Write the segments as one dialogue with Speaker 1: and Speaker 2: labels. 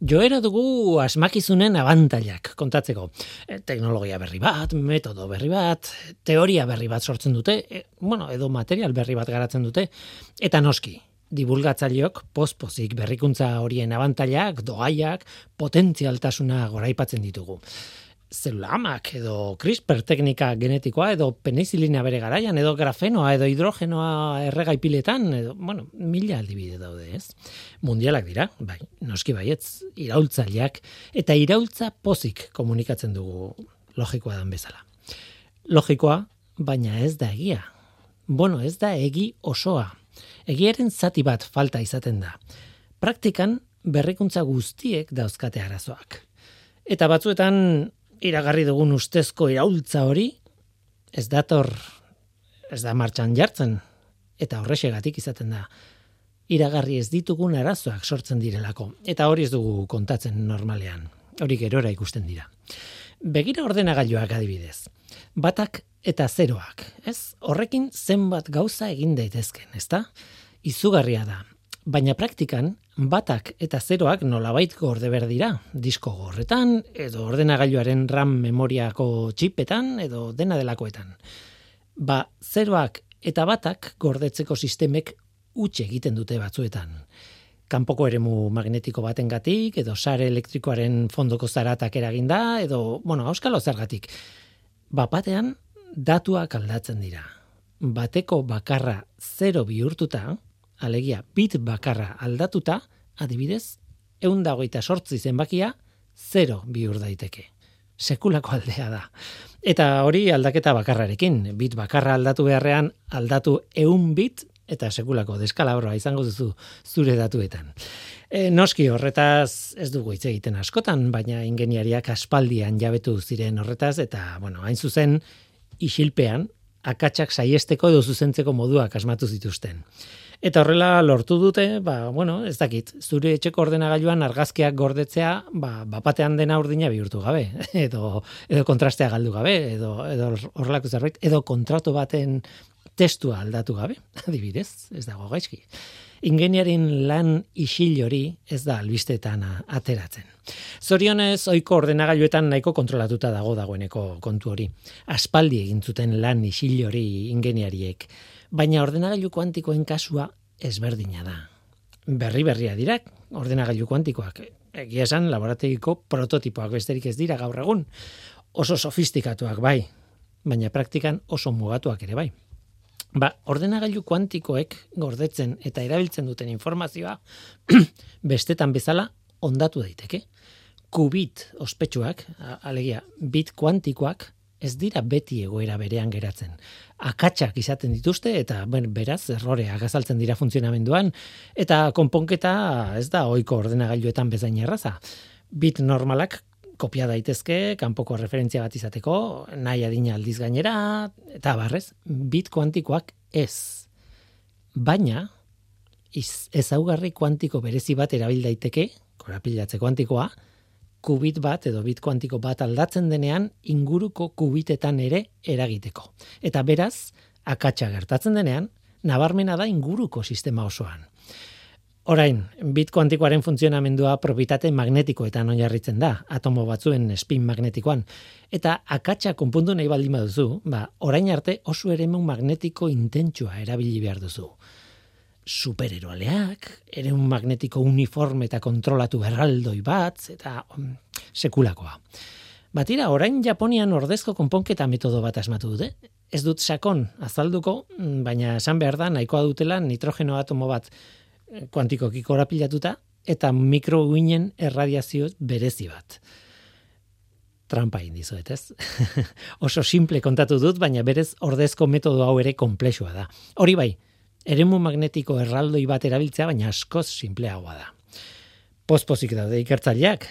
Speaker 1: Joera dugu asmakizunen abantailak kontatzeko. E, teknologia berri bat, metodo berri bat, teoria berri bat sortzen dute, e, bueno, edo material berri bat garatzen dute, eta noski, divulgatzaileok pospozik berrikuntza horien abantailak, doaiak, potentzialtasuna goraipatzen ditugu zelulamak edo CRISPR teknika genetikoa edo penizilina bere garaian edo grafenoa edo hidrogenoa erregaipiletan edo, bueno, mila aldibide daude, ez? Mundialak dira, bai, noski baietz, iraultzaileak eta iraultza pozik komunikatzen dugu logikoa dan bezala. Logikoa, baina ez da egia. Bueno, ez da egi osoa. Egiaren zati bat falta izaten da. Praktikan berrikuntza guztiek dauzkate arazoak. Eta batzuetan iragarri dugun ustezko iraultza hori, ez dator, ez da martxan jartzen, eta horrexegatik izaten da, iragarri ez ditugun arazoak sortzen direlako, eta hori ez dugu kontatzen normalean, hori gerora ikusten dira. Begira ordenagailuak adibidez, batak eta zeroak, ez? Horrekin zenbat gauza egin daitezken, ezta? Izugarria da, baina praktikan batak eta zeroak nolabait gorde berdira, disko gorretan, edo ordenagailuaren RAM memoriako txipetan, edo dena delakoetan. Ba, zeroak eta batak gordetzeko sistemek utxe egiten dute batzuetan. Kanpoko eremu magnetiko batengatik edo sare elektrikoaren fondoko zaratak eraginda, edo, bueno, auskalo zergatik. Bapatean, datuak aldatzen dira. Bateko bakarra zero bihurtuta, alegia bit bakarra aldatuta, adibidez, eun dagoita sortzi zenbakia, zero bihur daiteke. Sekulako aldea da. Eta hori aldaketa bakarrarekin, bit bakarra aldatu beharrean, aldatu eun bit, eta sekulako deskalabroa izango duzu zure datuetan. E, noski horretaz ez dugu hitz egiten askotan, baina ingeniariak aspaldian jabetu ziren horretaz, eta, bueno, hain zuzen, isilpean, akatsak saiesteko edo zuzentzeko moduak asmatu zituzten. Eta horrela lortu dute, ba, bueno, ez dakit, zure etxeko ordenagailuan argazkiak gordetzea, ba, bapatean dena urdina bihurtu gabe, edo, edo kontrastea galdu gabe, edo, edo horrelako zerbait, edo kontratu baten testua aldatu gabe, adibidez, ez dago gaizki. Ingeniarin lan isil hori ez da albistetan ateratzen. Zorionez, oiko ordenagailuetan nahiko kontrolatuta dago dagoeneko kontu hori. Aspaldi egin zuten lan isil hori ingeniariek baina ordenagailu kuantikoen kasua ezberdina da. Berri berria dira ordenagailu kuantikoak. Egia esan laborategiko prototipoak besterik ez dira gaur egun. Oso sofistikatuak bai, baina praktikan oso mugatuak ere bai. Ba, ordenagailu kuantikoek gordetzen eta erabiltzen duten informazioa bestetan bezala ondatu daiteke. Kubit ospetsuak, alegia, bit kuantikoak ez dira beti egoera berean geratzen. Akatsak izaten dituzte eta ben, beraz erroreak azaltzen dira funtzionamenduan eta konponketa ez da ohiko ordenagailuetan bezain erraza. Bit normalak kopia daitezke, kanpoko referentzia bat izateko, nahi adina aldiz gainera, eta barrez, bit kuantikoak ez. Baina, ezaugarri kuantiko berezi bat erabil daiteke, korapilatze kuantikoa, kubit bat edo bit kuantiko bat aldatzen denean inguruko kubitetan ere eragiteko. Eta beraz, akatsa gertatzen denean, nabarmena da inguruko sistema osoan. Orain, bit kuantikoaren funtzionamendua probitate magnetikoetan oinarritzen da, atomo batzuen spin magnetikoan. Eta akatsa konpundu nahi baldin baduzu, ba, orain arte oso eremu magnetiko intentsua erabili behar duzu supereroaleak, ere un magnetiko uniforme eta kontrolatu berraldoi bat, eta um, sekulakoa. Batira, orain Japonian ordezko konponketa metodo bat asmatu dute. Ez dut sakon azalduko, mm, baina esan behar da, nahikoa dutela nitrogeno atomo bat eh, kuantiko korapilatuta, eta mikroguinen erradiazio berezi bat. Trampa indizuet, ez? Oso simple kontatu dut, baina berez ordezko metodo hau ere komplexua da. Hori bai, eremu magnetiko erraldoi bat erabiltzea, baina askoz simpleagoa da. Pospozik daude ikertzaileak,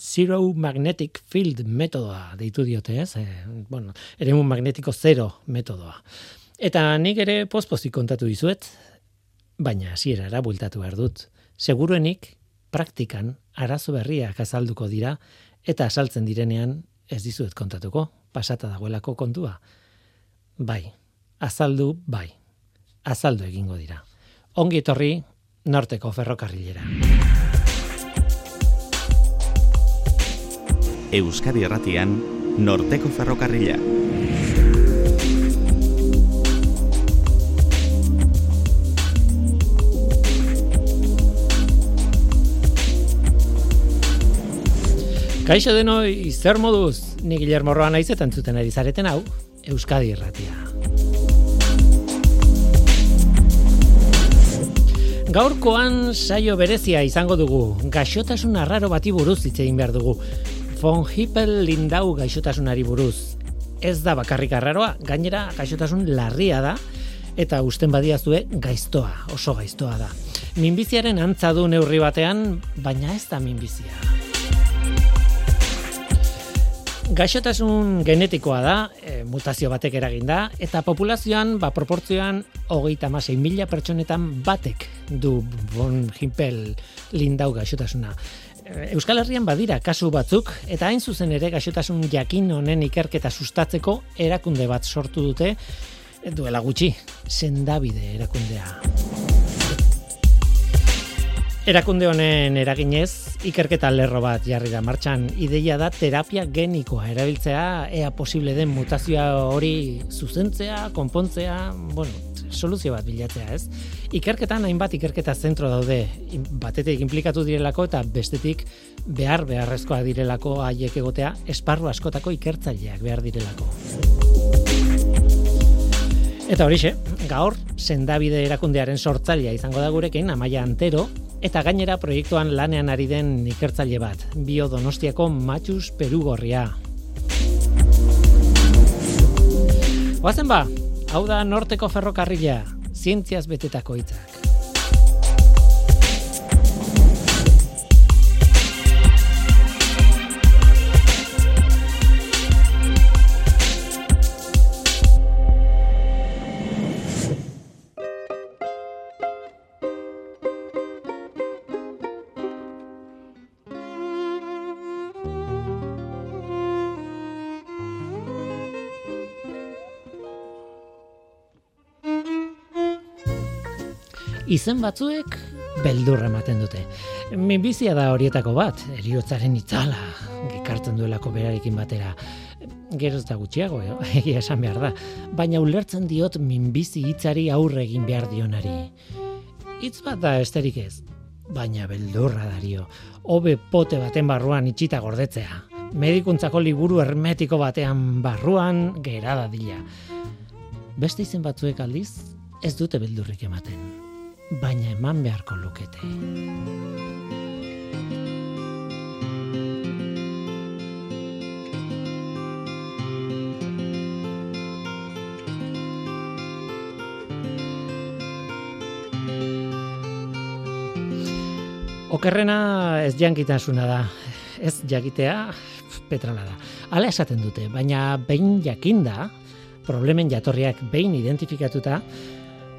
Speaker 1: Zero Magnetic Field metodoa deitu diote, ez? E, bueno, eremu magnetiko zero metodoa. Eta nik ere pospozik kontatu dizuet, baina hasierara bultatu behar dut. Seguruenik, praktikan, arazo berriak azalduko dira, eta asaltzen direnean, ez dizuet kontatuko, pasata dagoelako kontua. Bai, azaldu bai azaldu egingo dira. Ongi etorri norteko ferrokarrilera.
Speaker 2: Euskadi Erratian, Norteko Ferrokarrila.
Speaker 1: Kaixo denoi, zer moduz? Ni Guillermo Roa naiz eta entzuten ari zareten hau, Euskadi Erratia. Gaurkoan saio berezia izango dugu. Gaixotasun arraro bati buruz hitz egin behar dugu. Von Hippel Lindau gaixotasunari buruz. Ez da bakarrik arraroa, gainera gaixotasun larria da eta usten badiazue gaiztoa, oso gaiztoa da. Minbiziaren antza du neurri batean, baina ez da minbizia. Gaixotasun genetikoa da, e, mutazio batek eragin da, eta populazioan, ba, proportzioan, hogeita masei mila pertsonetan batek du Von Hippel Lindau gaixotasuna. E, Euskal Herrian badira kasu batzuk, eta hain zuzen ere gaixotasun jakin honen ikerketa sustatzeko erakunde bat sortu dute, duela gutxi, sendabide erakundea. Erakunde honen eraginez, ikerketa lerro bat jarri da martxan, ideia da terapia genikoa erabiltzea, ea posible den mutazioa hori zuzentzea, konpontzea, bueno, soluzio bat bilatzea, ez? Ikerketan hainbat ikerketa zentro daude, batetik implikatu direlako eta bestetik behar beharrezkoa direlako haiek egotea, esparru askotako ikertzaileak behar direlako. Eta horixe, gaur, sendabide erakundearen sortzailea izango da gurekin, amaia antero, eta gainera proiektuan lanean ari den ikertzaile bat, bio donostiako matxus perugorria. Oazen ba, hau da norteko ferrokarrila, zientziaz betetako hitzak. Izen batzuek beldurra ematen dute. Minbizia da horietako bat, eriotzaren itzala, gekartzen duelako berarekin batera. Gero ez da gutxiago, eh? egia esan behar da. Baina ulertzen diot minbizi hitzari aurre egin behar dionari. Hitz bat da esterik ez, baina beldurra dario. Hobe pote baten barruan itxita gordetzea. Medikuntzako liburu hermetiko batean barruan gerada dila. Beste izen batzuek aldiz, ez dute beldurrik ematen baina eman beharko lukete. Okerrena ez jankitasuna da, ez jakitea petrala da. Hala esaten dute, baina behin jakinda, problemen jatorriak behin identifikatuta,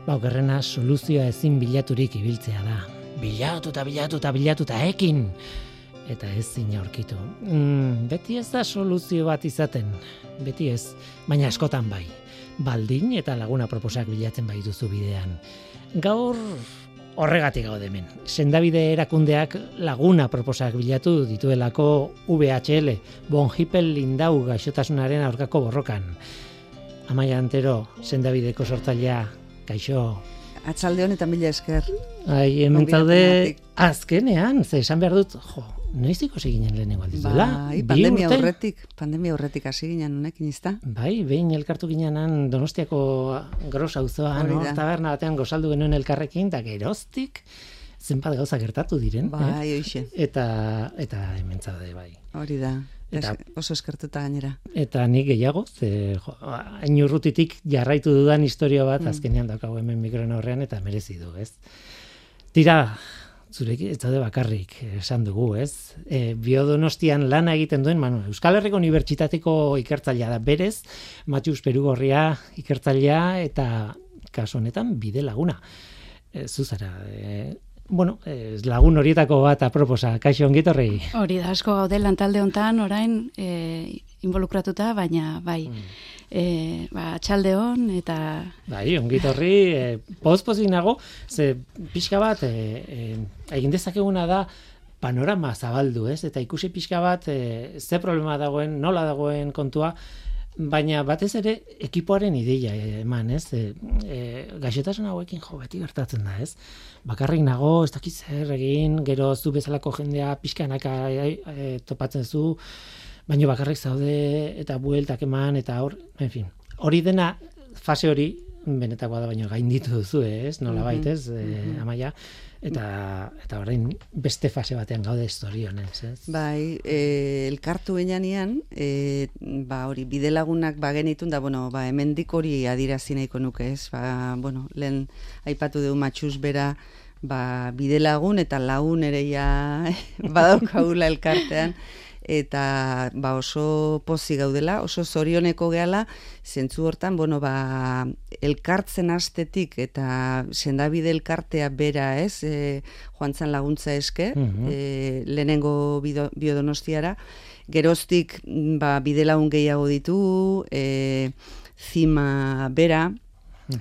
Speaker 1: Ba, okerrena soluzioa ezin bilaturik ibiltzea da. Bilatu eta bilatu eta bilatu eta ekin! Eta ez zina aurkitu. Mm, beti ez da soluzio bat izaten. Beti ez, baina askotan bai. Baldin eta laguna proposak bilatzen bai duzu bidean. Gaur horregatik gaude hemen. Sendabide erakundeak laguna proposak bilatu dituelako VHL, Bon Hippel Lindau gaixotasunaren aurkako borrokan. Amaia antero, sendabideko sortzailea kaixo.
Speaker 3: Atzalde honetan mila esker.
Speaker 1: Ai, hemen zaude azkenean, ze esan behar dut, jo, noiz ikusi ginen lehenengo aldiz,
Speaker 3: bai, pandemia aurretik, pandemia aurretik hasi ginen honekin izta.
Speaker 1: Bai, behin elkartu ginenan Donostiako gros auzoa, no? Taberna batean gozaldu genuen elkarrekin, da geroztik, zenbat gauza gertatu diren.
Speaker 3: Bai, eh?
Speaker 1: Eta, eta hemen zaude, bai.
Speaker 3: Hori da. Eta, oso eskertuta gainera.
Speaker 1: Eta nik gehiago, ze hain urrutitik jarraitu dudan historia bat, mm. azkenean daukago hemen mikroen horrean, eta merezi du, ez? Tira, zurek ez daude bakarrik, esan dugu, ez? E, biodonostian lana egiten duen, manu, Euskal Herriko Unibertsitateko ikertzailea da, berez, Matxus Perugorria ikertzailea, eta kasu honetan bide laguna. E, zuzara, e, bueno, ez lagun horietako bat aproposa, kaixo ongitorri.
Speaker 4: Hori da, asko gaude lantalde hontan orain e, involukratuta, baina bai, mm. e, ba, txalde hon, eta...
Speaker 1: Bai, ongitorri, e, poz nago, ze pixka bat, e, e, egin dezakeguna da, panorama zabaldu, ez? Eta ikusi pixka bat, e, ze problema dagoen, nola dagoen kontua, baina batez ere ekipoaren ideia eman, ez? E, e, gaixotasun hauekin jo beti gertatzen da, ez? Bakarrik nago, ez dakit zer egin, gero zu bezalako jendea pixkanaka e, e, topatzen zu, baina bakarrik zaude eta bueltak eman eta hor, en fin. Hori dena fase hori benetakoa da baino gainditu duzu, ez? Nola baitez, e, amaia eta eta orain beste fase batean gaude historia honez, ez?
Speaker 3: Bai, e, elkartu einanean, e, ba hori bidelagunak ba genitun da bueno, ba hemendik hori adirazi nahiko nuke, ez? Ba, bueno, lehen aipatu du matxus bera ba bidelagun eta lagun ere ja badaukagula elkartean eta ba oso pozi gaudela, oso zorioneko gehala, zentzu hortan, bueno, ba, elkartzen astetik eta sendabide elkartea bera, ez, e, joan zan laguntza eske, mm lehenengo biodonostiara, geroztik ba, bide lagun gehiago ditu, e, zima bera,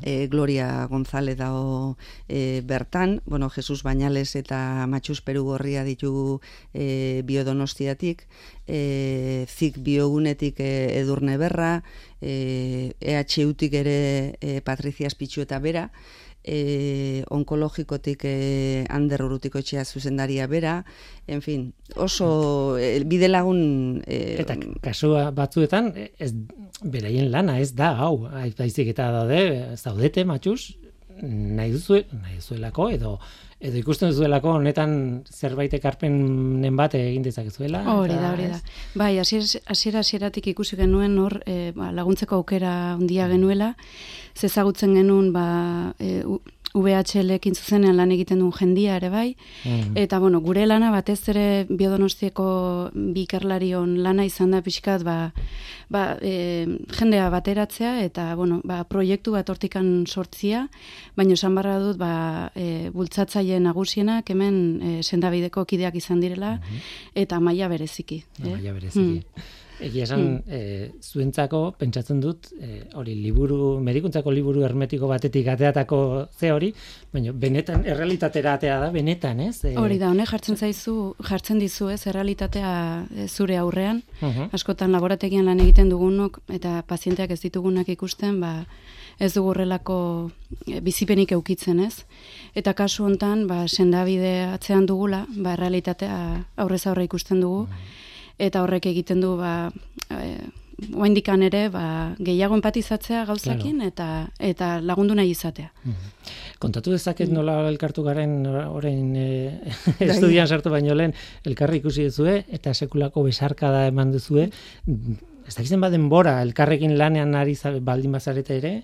Speaker 3: e, Gloria González dago e, bertan, bueno, Jesus Bañales eta Matxus Peru Gorria ditu e, biodonostiatik, e, zik biogunetik e, edurne berra, e, EHUtik ere e, Patrizia Espitxu eta bera, e, onkologikotik e, ander urutiko etxea zuzendaria bera, en fin, oso e, bide lagun...
Speaker 1: E, eta kasua batzuetan, ez, beraien lana ez da, hau, baizik eta daude, zaudete, matxuz, nahi duzu, nahi duzuelako, edo edo ikusten duzuelako honetan zerbait ekarpenen bat egin dezakezuela.
Speaker 4: Hori da, hori da. Bai, hasiera hasieratik ikusi genuen hor e, ba, laguntzeko aukera handia genuela, zezagutzen genuen ba, e, VHL-ekin zuzenean lan egiten duen jendia ere bai, mm. eta bueno, gure lana batez ere biodonostieko bikerlarion lana izan da pixkat, ba, ba, e, jendea bateratzea, eta bueno, ba, proiektu bat hortikan sortzia, baina esan barra dut, ba, e, bultzatzaile nagusienak hemen e, sendabideko kideak izan direla, mm eta maila bereziki.
Speaker 1: Maila bereziki. Mm. Egia esan, hmm. e, zuentzako, pentsatzen dut, e, hori liburu, medikuntzako liburu hermetiko batetik ateatako ze hori, baina benetan, errealitatera atea da, benetan, ez?
Speaker 4: E, hori da, honek jartzen zaizu, jartzen dizu, ez, errealitatea zure aurrean, askotan laborategian lan egiten dugunok, eta pazienteak ez ditugunak ikusten, ba, ez dugurrelako bizipenik eukitzen, ez? Eta kasu hontan, ba, sendabide atzean dugula, ba, realitatea aurrez aurre ikusten dugu, eta horrek egiten du ba e, oindikan ere ba, gehiago empatizatzea gauzakin eta eta lagundu nahi izatea. Mhm.
Speaker 1: Kontatu dezaket nola elkartu garen orain e, estudian sartu baino lehen elkarri ikusi duzue eta sekulako besarkada eman duzue. Ez da baden bora elkarrekin lanean ari baldin bazarete ere,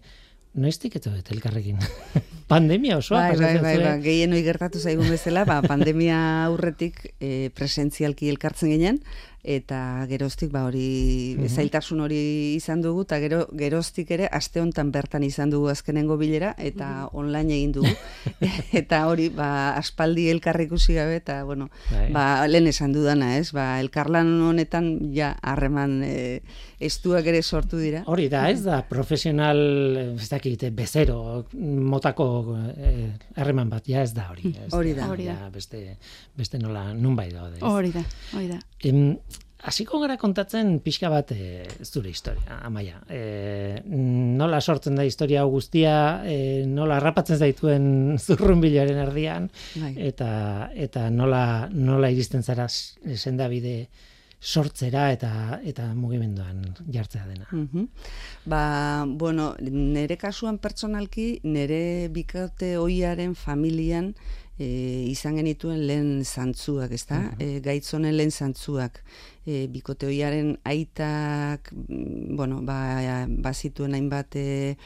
Speaker 1: noiztik eta elkarrekin? pandemia osoa
Speaker 3: bai, bai, bai, bai, gehien hoi gertatu zaigun bezala, ba, pandemia aurretik e, presentzialki elkartzen ginen, eta geroztik ba hori mm zailtasun hori izan dugu eta gero geroztik ere aste hontan bertan izan dugu azkenengo bilera eta mm online egin dugu. Eta hori ba aspaldi elkar ikusi gabe eta bueno bai. ba lehen esan dudana ez? Ba elkarlan honetan ja harreman e, estuak ere sortu dira.
Speaker 1: Hori da ez da profesional ez dakit bezero motako e, harreman bat ja ez da hori
Speaker 3: hori da,
Speaker 1: hori da. beste beste nola nunbait daude
Speaker 4: hori da hori da
Speaker 1: hasiko gara kontatzen pixka bat e, zure historia, amaia. E, nola sortzen da historia guztia, e, nola rapatzen zaituen zurrun bilaren erdian, bai. eta, eta nola, nola iristen zara sendabide sortzera eta eta mugimenduan jartzea dena.
Speaker 3: Mm Ba, bueno, nere kasuan pertsonalki, nere bikote oiaren familian e, izan genituen lehen zantzuak, ezta? Mm -hmm. gaitzonen lehen zantzuak e, bikoteoiaren aitak, mm, bueno, ba, bazituen hainbat e,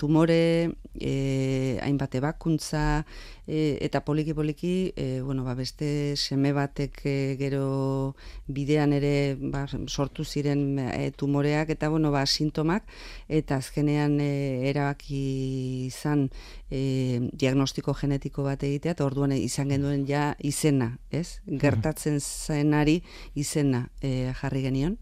Speaker 3: tumore, e, hainbat ebakuntza, e, eta poliki poliki, e, bueno, ba, beste seme batek e, gero bidean ere ba, sortu ziren e, tumoreak, eta bueno, ba, sintomak, eta azkenean e, erabaki izan e, diagnostiko genetiko bat egitea, eta orduan izan genuen ja izena, ez? Gertatzen zenari izena, e, jarri genion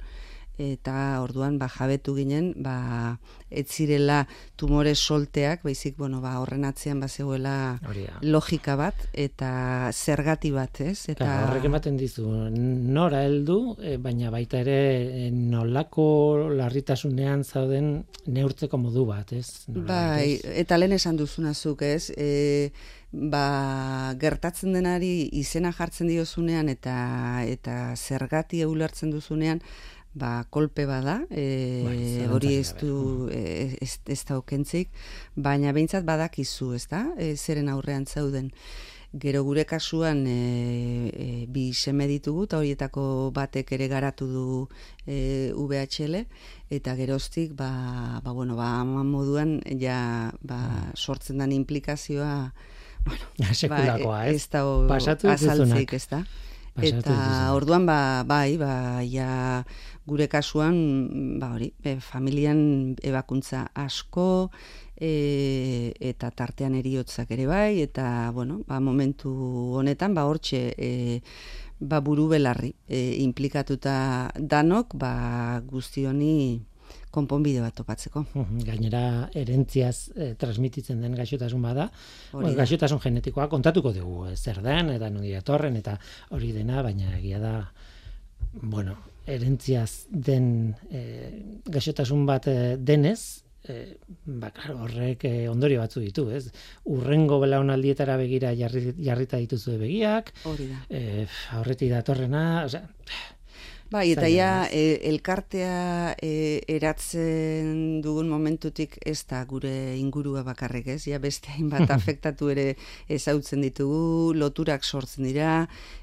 Speaker 3: eta orduan ba jabetu ginen ba ez zirela tumore solteak baizik bueno ba horren atzean bazegoela logika bat eta zergati bat ez?
Speaker 1: Eta Ka, horrek ematen dizu nora heldu e, baina baita ere e, nolako larritasunean zauden neurtzeko modu bat ez?
Speaker 3: Bai eta lehen esan duzunazuk ez? E, ba, gertatzen denari izena jartzen diozunean eta eta zergati eulertzen duzunean ba, kolpe bada, e, bai, hori ez du e, ez, ez da okentzik, baina behintzat badakizu, ez da, e, zeren aurrean zauden. Gero gure kasuan e, e, bi seme ditugu, eta horietako batek ere garatu du e, VHL, eta geroztik, ba, ba, bueno, ba, moduan, ja, ba, mm. sortzen den implikazioa, bueno,
Speaker 1: ba, ez,
Speaker 3: ez da azaltzik, ez da. Eta orduan ba, bai, ba, ja, gure kasuan ba hori, e, familian ebakuntza asko e, eta tartean eriotzak ere bai eta bueno, ba, momentu honetan ba hortxe e, ba buru belarri e, implikatuta danok ba guzti honi konponbide bat topatzeko.
Speaker 1: Gainera erentziaz e, transmititzen den gaixotasun bada, bueno, gaixotasun genetikoa kontatuko dugu, e, zer den eta non datorren eta hori dena, baina egia da bueno, erentziaz den e, gaixotasun bat e, denez, e, ba, claro, horrek e, ondorio batzu ditu, ez? Urrengo belaunaldietara begira jarri, jarrita dituzu begiak,
Speaker 3: hori da.
Speaker 1: E, aurreti datorrena, osea,
Speaker 3: Bai, eta ja, e, elkartea e, eratzen dugun momentutik ez da gure ingurua bakarrik ez, ja beste hainbat afektatu ere ezautzen ditugu, loturak sortzen dira,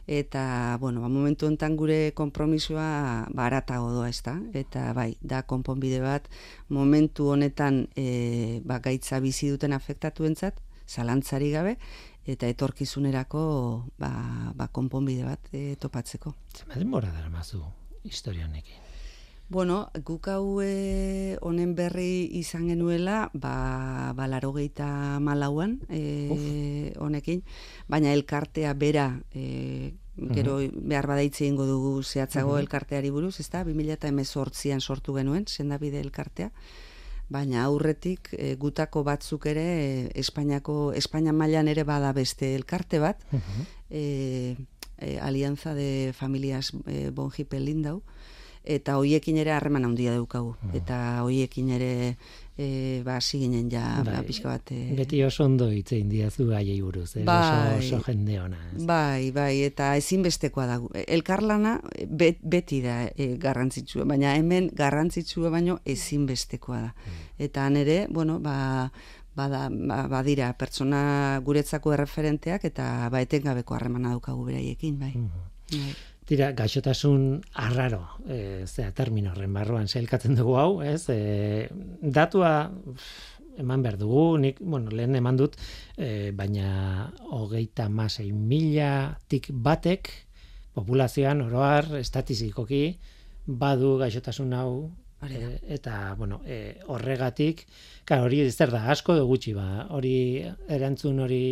Speaker 3: eta, bueno, ba, momentu hontan gure kompromisoa baratago doa ez da, eta bai, da konponbide bat, momentu honetan e, ba, gaitza bizi duten afektatu entzat, zalantzari gabe, eta etorkizunerako ba, ba konponbide bat e, topatzeko.
Speaker 1: Zer denbora dara mazu historia honekin?
Speaker 3: Bueno, guk hau e, honen berri izan genuela, ba, ba laro malauan e, honekin, baina elkartea bera, e, gero mhm. behar badaitze ingo dugu zehatzago uh elkarteari buruz, ez da, 2000 eta emezortzian sortu genuen, sendabide elkartea, baina aurretik e, gutako batzuk ere e, Espainiako Espainia mailan ere bada beste elkarte bat. Uh Alianza de Familias e, Bonjipe Lindau eta hoiekin ere harreman handia daukagu. Eta hoiekin ere e, ba hasi ginen ja ba, bai, pixka bat
Speaker 1: e... beti oso ondo hitze indiazu gaiei buruz eh? bai, oso, oso jende ona
Speaker 3: bai bai eta ezinbestekoa da. Elkarlana beti da e, garrantzitsua baina hemen garrantzitsua baino ezinbestekoa da. Mm. eta han ere bueno ba bada ba, badira pertsona guretzako erreferenteak eta ba etengabeko harremana daukagu beraiekin bai, bai.
Speaker 1: Tira, gaixotasun arraro, e, zera, termino horren barruan zelkatzen dugu hau, ez? E, datua eman behar dugu, nik, bueno, lehen eman dut, e, baina hogeita masei mila tik batek, populazioan, oroar, estatizikoki, badu gaixotasun hau, e, eta, bueno, e, horregatik, ka, hori zer da, asko edo gutxi, ba, hori erantzun hori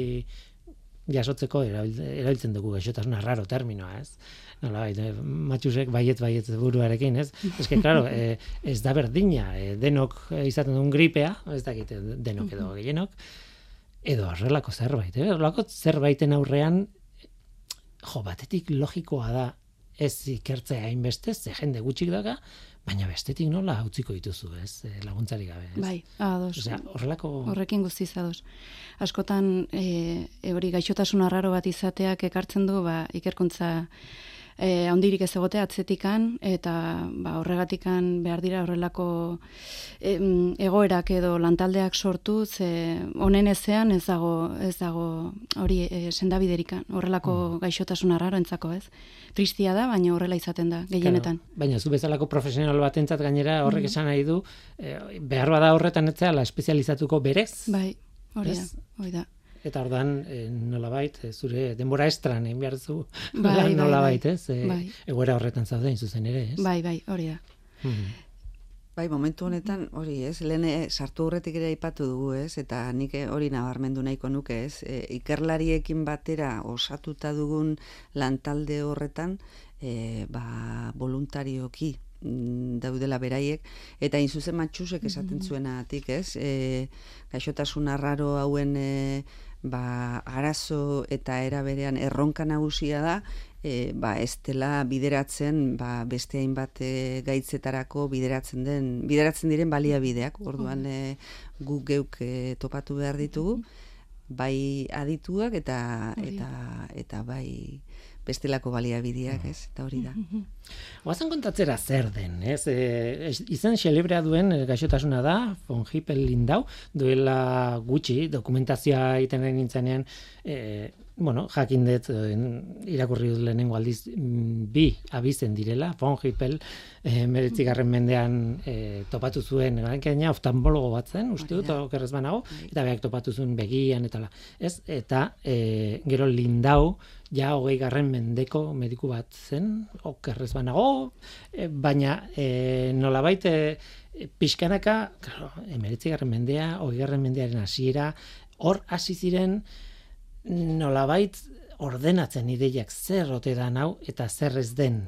Speaker 1: jasotzeko erabiltzen dugu gaixotasun arraro terminoa, ez? Nola, bai, matxusek baiet baiet buruarekin, ez? Que, claro, e, ez da berdina, e, denok izaten duen gripea, ez dakit, denok edo gehienok, edo horrelako zerbait, eh? Horrelako zerbaiten aurrean, jo, batetik logikoa da ez ikertzea hainbeste, ze jende gutxik daga, baina bestetik nola utziko dituzu, ez? E, laguntzari gabe, ez?
Speaker 4: Bai, ados.
Speaker 1: Osea, horrelako...
Speaker 4: Horrekin guztiz ados. Askotan, e, hori gaixotasun arraro bat izateak ekartzen du, ba, ikerkuntza e, ondirik ez egote atzetikan, eta ba, horregatikan behar dira horrelako e, egoerak edo lantaldeak sortu, ze honen ezean ez dago, ez dago hori e, sendabiderikan, horrelako mm. gaixotasun arraro entzako ez. Tristia da, baina horrela izaten da, gehienetan.
Speaker 1: baina zu bezalako profesional bat entzat gainera horrek mm. esan nahi du, e, behar bada horretan etzea la espezializatuko berez.
Speaker 4: Bai, hori da, hori da
Speaker 1: eta ordan e, nolabait e, zure denbora estran egin behar zu bai, bai, nolabait, bai, ez? E, bai. Egoera horretan zauden zuzen ere, ez?
Speaker 4: Bai, bai, hori da.
Speaker 3: Hmm. Bai, momentu honetan hori, ez? Lehen sartu horretik ere aipatu dugu, ez? Eta nik hori nabarmendu nahiko nuke, ez? E, ikerlariekin batera osatuta dugun lantalde horretan, e, ba, voluntarioki mm, daudela beraiek, eta hain zuzen matxusek esaten zuenatik, ez? E, gaixotasun arraro hauen e, ba, arazo eta era berean erronka nagusia da, e, ba, ez dela bideratzen ba, beste hainbat e, gaitzetarako bideratzen den bideratzen diren baliabideak. Orduan e, gu geuk e, topatu behar ditugu. Bai adituak eta eta eta bai bestelako baliabideak, ez? Eta hori da.
Speaker 1: Oazen kontatzera zer den, ez? E, izan xelebrea duen e, gaixotasuna da, von Hippel lindau, duela gutxi, dokumentazioa iten nintzenean, e, bueno, jakin dut eh, irakurri dut lehenengo aldiz mm, bi abizen direla, von Hippel eh, meretzigarren mendean eh, topatu zuen, gaina oftalmologo bat zen, uste dut, okerrez banago, bai. eta beak topatu zuen begian, eta la, ez, eta eh, gero lindau, ja hogei garren mendeko mediku bat zen, okerrez banago, eh, baina eh, nola baite eh, pixkanaka, claro, emeretzigarren mendea, hogei garren mendearen hasiera, hor hasi ziren, nolabait ordenatzen ideiak zer ote da nau eta zer ez den.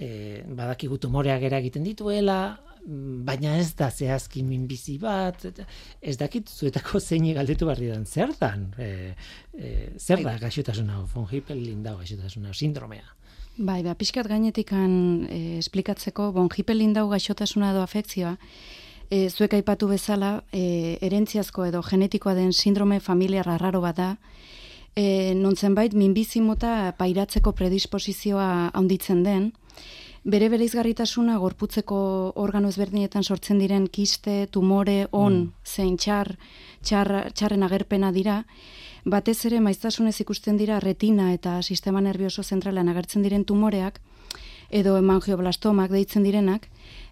Speaker 1: E, badakigu tumoreak egiten dituela baina ez da zehazki minbizi bat ez dakit zuetako zein galdetu barri dan. Zer dan? E, e, zer da gaixotasuna von Hippel lindau gaixotasuna sindromea.
Speaker 4: Bai, ba, pixkat gainetikan e, esplikatzeko, bon, lindau gaixotasuna edo afekzioa, e, zuek aipatu bezala, e, erentziazko edo genetikoa den sindrome familiar arraro bat da, e, non zenbait minbizimota pairatzeko predisposizioa handitzen den, bere bereizgarritasuna gorputzeko organo ezberdinetan sortzen diren kiste, tumore, on, mm. zein txar, txar, txarren agerpena dira, batez ere maiztasunez ikusten dira retina eta sistema nervioso zentralean agertzen diren tumoreak, edo emangioblastomak deitzen direnak,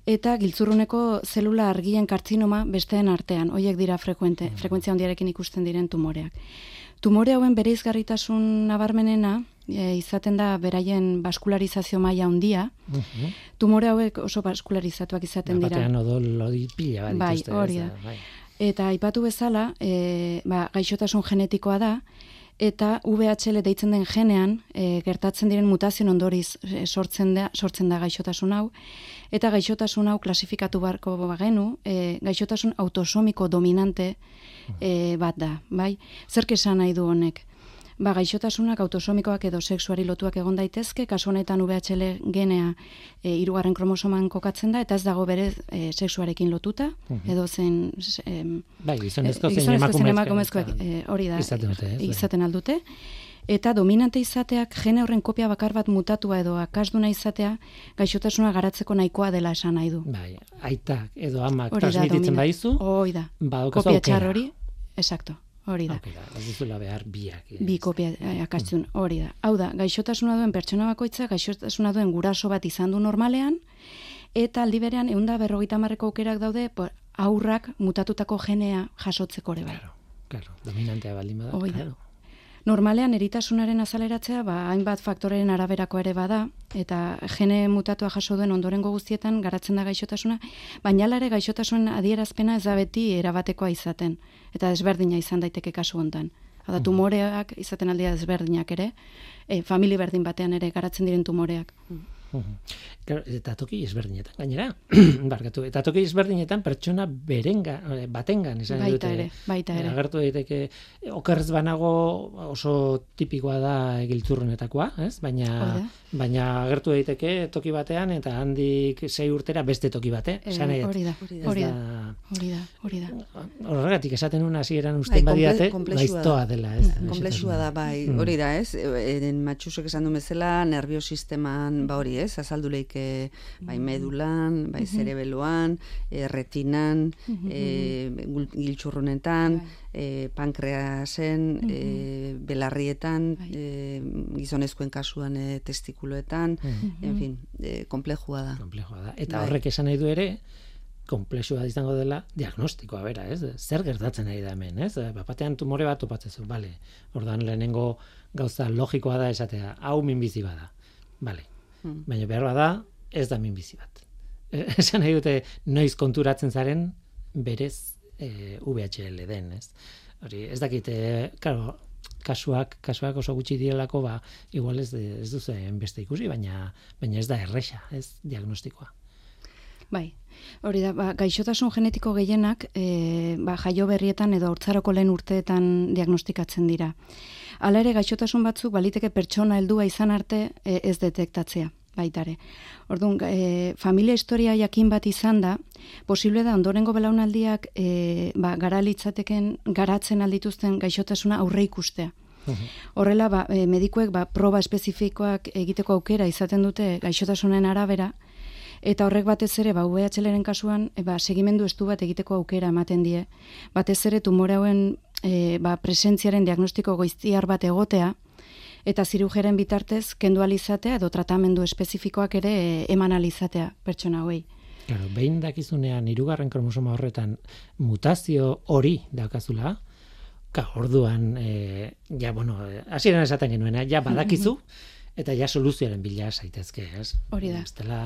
Speaker 4: eta giltzurruneko zelula argien kartzinoma besteen artean, hoiek dira frekuente, mm. frekuentzia handiarekin ikusten diren tumoreak. Tumore hauen bereizgarritasun nabarmenena e, izaten da beraien baskularizazio maila handia. Uh Tumore hauek oso baskularizatuak izaten dira.
Speaker 1: Batean odol lodi pila
Speaker 4: bat bai, hori da. Bai. Eta aipatu bezala, e, ba, gaixotasun genetikoa da, eta VHL deitzen den genean, e, gertatzen diren mutazio ondoriz e, sortzen, da, sortzen da gaixotasun hau, eta gaixotasun hau klasifikatu barko bagenu, e, gaixotasun autosomiko dominante, e, bat da, bai? Zerk esan nahi du honek? Ba, gaixotasunak autosomikoak edo sexuari lotuak egon daitezke, kasu honetan VHL genea e, irugarren kromosoman kokatzen da, eta ez dago bere e, sexuarekin lotuta, edo zen... E,
Speaker 1: bai, gizonezko zen emakumezkoak
Speaker 4: hori da, izaten, dute, bai. izaten aldute. Eta dominante izateak gene horren kopia bakar bat mutatua edo akasduna izatea gaixotasuna garatzeko nahikoa dela esan nahi du.
Speaker 1: Bai, aitak edo amak transmititzen baizu.
Speaker 4: Hoi da. Kopia txar hori, Exacto. Hori da.
Speaker 1: Okay, ez duzula behar biak.
Speaker 4: Bi kopia eh, akatzun, hori da. Hau da, gaixotasuna duen pertsona bakoitza, gaixotasuna duen guraso bat izan du normalean, eta aldi berean, egun da, berrogeita marreko aukerak daude, por, aurrak mutatutako genea jasotzeko ere bai.
Speaker 1: Claro, claro, dominantea baldin bada.
Speaker 4: Claro. Normalean eritasunaren azaleratzea ba hainbat faktoreren araberako ere bada eta gene mutatua jaso duen ondorengo guztietan garatzen da gaixotasuna, baina ere gaixotasunen adierazpena ez da beti erabatekoa izaten eta desberdina izan daiteke kasu hontan. Hada tumoreak izaten aldia desberdinak ere, e, famili berdin batean ere garatzen diren tumoreak.
Speaker 1: Claro, eta toki ezberdinetan gainera, barkatu, eta toki ezberdinetan pertsona berenga, eh, batengan, esan
Speaker 4: baita dute. Ere, baita ere,
Speaker 1: Agertu daiteke, okerrez banago oso tipikoa da giltzurrunetakoa, ez? Baina, baina agertu daiteke toki batean, eta handik sei urtera beste toki bate,
Speaker 4: e, hori da, hori da, hori da, hori da.
Speaker 1: Horregatik, esaten una hasieran usten bai, badiate, baiztoa dela, ez?
Speaker 3: Komplexua da, bai, mm. hori da, ez? Eren matxusek esan du bezala, nerviosisteman, ba hori, ez? Azaldu daiteke bai medulan, bai zerebeloan, e, retinan, e, giltxurrunetan, e, pankreasen, e, belarrietan, e, gizonezkoen kasuan e, testikuloetan, en fin, e, komplejua da.
Speaker 1: Komplejua da. Eta bai. horrek esan nahi du ere, komplexua izango dela diagnostikoa bera, ez? Zer gertatzen nahi da hemen, ez? Bapatean tumore bat topatzezu, bale. Ordan lehenengo gauza logikoa da esatea, hau minbizi bada. Bale. Hmm. Baina behar da, ez da min bizi bat. Esan nahi dute, noiz konturatzen zaren, berez e, VHL den, ez? Hori, ez dakite, karo, kasuak, kasuak oso gutxi direlako, ba, igual ez, ez duzen beste ikusi, baina, baina ez da erresa, ez diagnostikoa.
Speaker 4: Bai, hori da, ba, gaixotasun genetiko gehienak e, ba, jaio berrietan edo hortzaroko lehen urteetan diagnostikatzen dira. Hala ere, gaixotasun batzuk baliteke pertsona heldua izan arte e, ez detektatzea baitare. Orduan, e, familia historia jakin bat izan da, posible da ondorengo belaunaldiak e, ba, gara litzateken garatzen aldituzten gaixotasuna aurre ikustea. Horrela, ba, e, medikuek ba, proba espezifikoak egiteko aukera izaten dute gaixotasunen arabera, eta horrek batez ere, ba, VHLren kasuan, e, ba, segimendu estu bat egiteko aukera ematen die. Batez ere, tumore hauen e, ba, presentziaren diagnostiko goiztiar bat egotea, eta zirujeren bitartez kendu alizatea edo tratamendu espezifikoak ere e, eman alizatea pertsona hauei.
Speaker 1: Claro, behin dakizunean hirugarren kromosoma horretan mutazio hori daukazula, ka orduan e, ja bueno, hasieran esaten genuena, ja badakizu eta ja soluzioaren bila zaitezke, ez?
Speaker 4: Hori da.
Speaker 1: Estela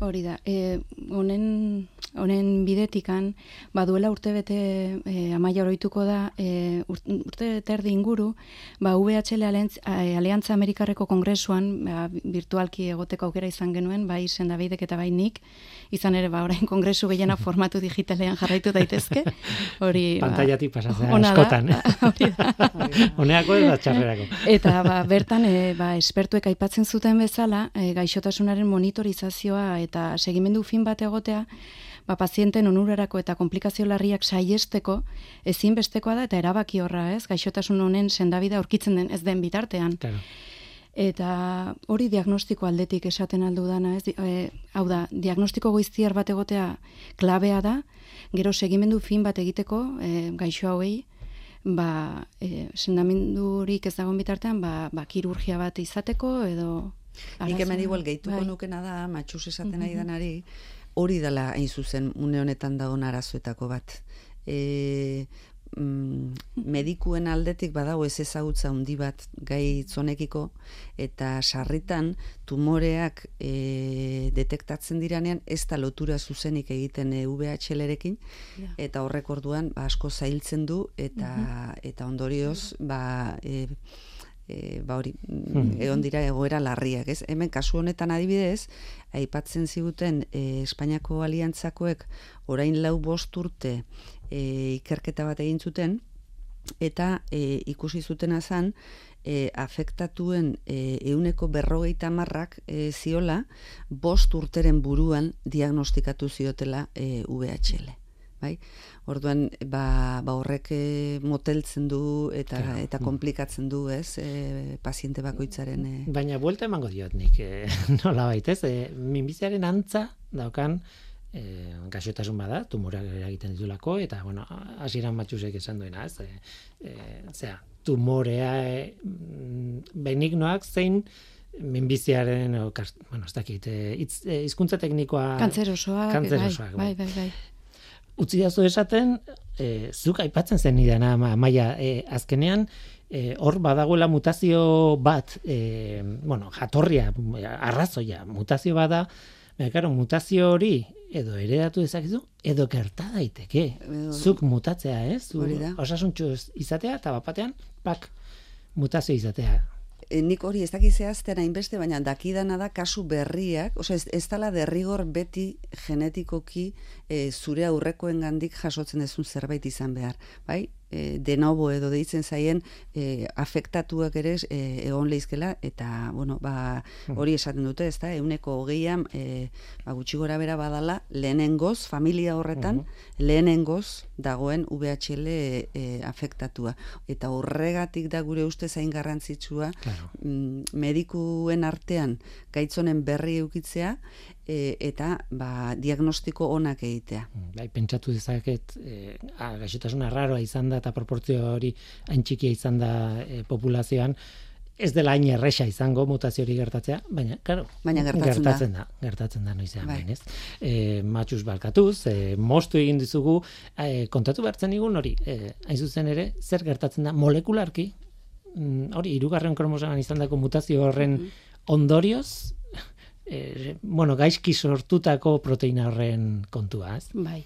Speaker 4: Hori da. E, honen honen bidetikan baduela urtebete e, amaia oroituko da e, urte terdi inguru ba VHL Aliantza Amerikarreko kongresuan ba, virtualki egoteko aukera izan genuen bai Sendabidek eta bai nik izan ere ba orain kongresu gehiena formatu digitalean jarraitu daitezke hori
Speaker 1: ba, pantailatik pasatzea askotan hori da honeako ez da txarrerako
Speaker 4: eta ba, bertan e, ba espertuek aipatzen zuten bezala e, gaixotasunaren monitorizazioa eta segimendu fin bat egotea ba, pazienten onurarako eta komplikazio larriak saiesteko ezinbestekoa da eta erabaki horra, ez? Gaixotasun honen sendabida aurkitzen den ez den bitartean.
Speaker 1: Claro.
Speaker 4: Eta hori diagnostiko aldetik esaten aldu dana, ez? E, hau da, diagnostiko goiztiar bat egotea klabea da, gero segimendu fin bat egiteko e, gaixo hauei, ba, e, sendamendurik ez dagoen bitartean, ba, ba, kirurgia bat izateko edo...
Speaker 3: Nik hemen igual gehituko bai. nukena da, matxus esaten mm danari, hori dela hain zuzen une honetan dagoen arazoetako bat. E, mm, medikuen aldetik badago ez ezagutza handi bat gai zonekiko eta sarritan tumoreak e, detektatzen diranean ez da lotura zuzenik egiten e, VHL-erekin eta horrek orduan ba, asko zailtzen du eta, eta ondorioz ba, e, e, ba hori, hmm. egon dira egoera larriak, ez? Hemen kasu honetan adibidez, aipatzen ziguten e, Espainiako aliantzakoek orain lau bost urte e, ikerketa bat egin zuten, eta e, ikusi zuten azan, e, afektatuen e, euneko berrogeita marrak e, ziola, bost urteren buruan diagnostikatu ziotela e, VHL. Bai? Orduan ba, ba horrek eh, moteltzen du eta eta mm. komplikatzen du, ez? E, paziente bakoitzaren e...
Speaker 1: Baina vuelta emango diot nik, e, nola baitez, e, minbiziaren antza daukan e, gaixotasun bada, tumorak egiten ditulako, eta, bueno, hasieran matxusek esan duena, ez? E, e, zera, tumorea e, benignoak zein minbiziaren, o, bueno, ez dakit, izkuntza teknikoa...
Speaker 4: Kantzerosoak,
Speaker 1: kantzerosoak,
Speaker 4: bai, bai, bai. bai
Speaker 1: utzi dazu esaten, e, zuk aipatzen zen idana, maia, e, azkenean, e, hor badagoela mutazio bat, e, bueno, jatorria, arrazoia, mutazio bada, Baina, mutazio hori edo eredatu dezakezu, edo gerta daiteke. Zuk mutatzea, ez? Osasuntxu izatea, eta bapatean, pak, mutazio izatea.
Speaker 3: E, nik hori ez dakiz zehazten hainbeste, baina dakidana da kasu berriak, oza, ez, ez tala derrigor beti genetikoki e, zure aurrekoen gandik jasotzen dezun zerbait izan behar. Bai? E, de novo edo deitzen zaien e, afektatuak ere e, egon leizkela eta bueno, ba, hmm. hori esaten dute, ezta? Euneko hogeian e, ba, gutxi gora bera badala lehenengoz, familia horretan, uh lehenengoz dagoen VHL e, afektatua. Eta horregatik da gure uste zain garrantzitsua claro. mm, medikuen artean gaitzonen berri eukitzea e, eta ba, diagnostiko onak egitea.
Speaker 1: Mm, bai, pentsatu dezaket, e, a, gaixotasuna raroa izan da eta proportzio hori hain txikia izan da e, populazioan, ez dela hain erresa izango mutazio hori gertatzea, baina, claro,
Speaker 3: baina gertatzen,
Speaker 1: gertatzen da. Gertatzen da noizean, bai. ez? E, matxus balkatuz, e, mostu egin dizugu, e, kontatu behartzen igun hori, e, hain zuzen ere, zer gertatzen da molekularki, mm, hori, irugarren kromosoman izan dako mutazio horren mm ondorioz, e, bueno, gaizki sortutako proteina horren kontua, ez?
Speaker 4: Bai.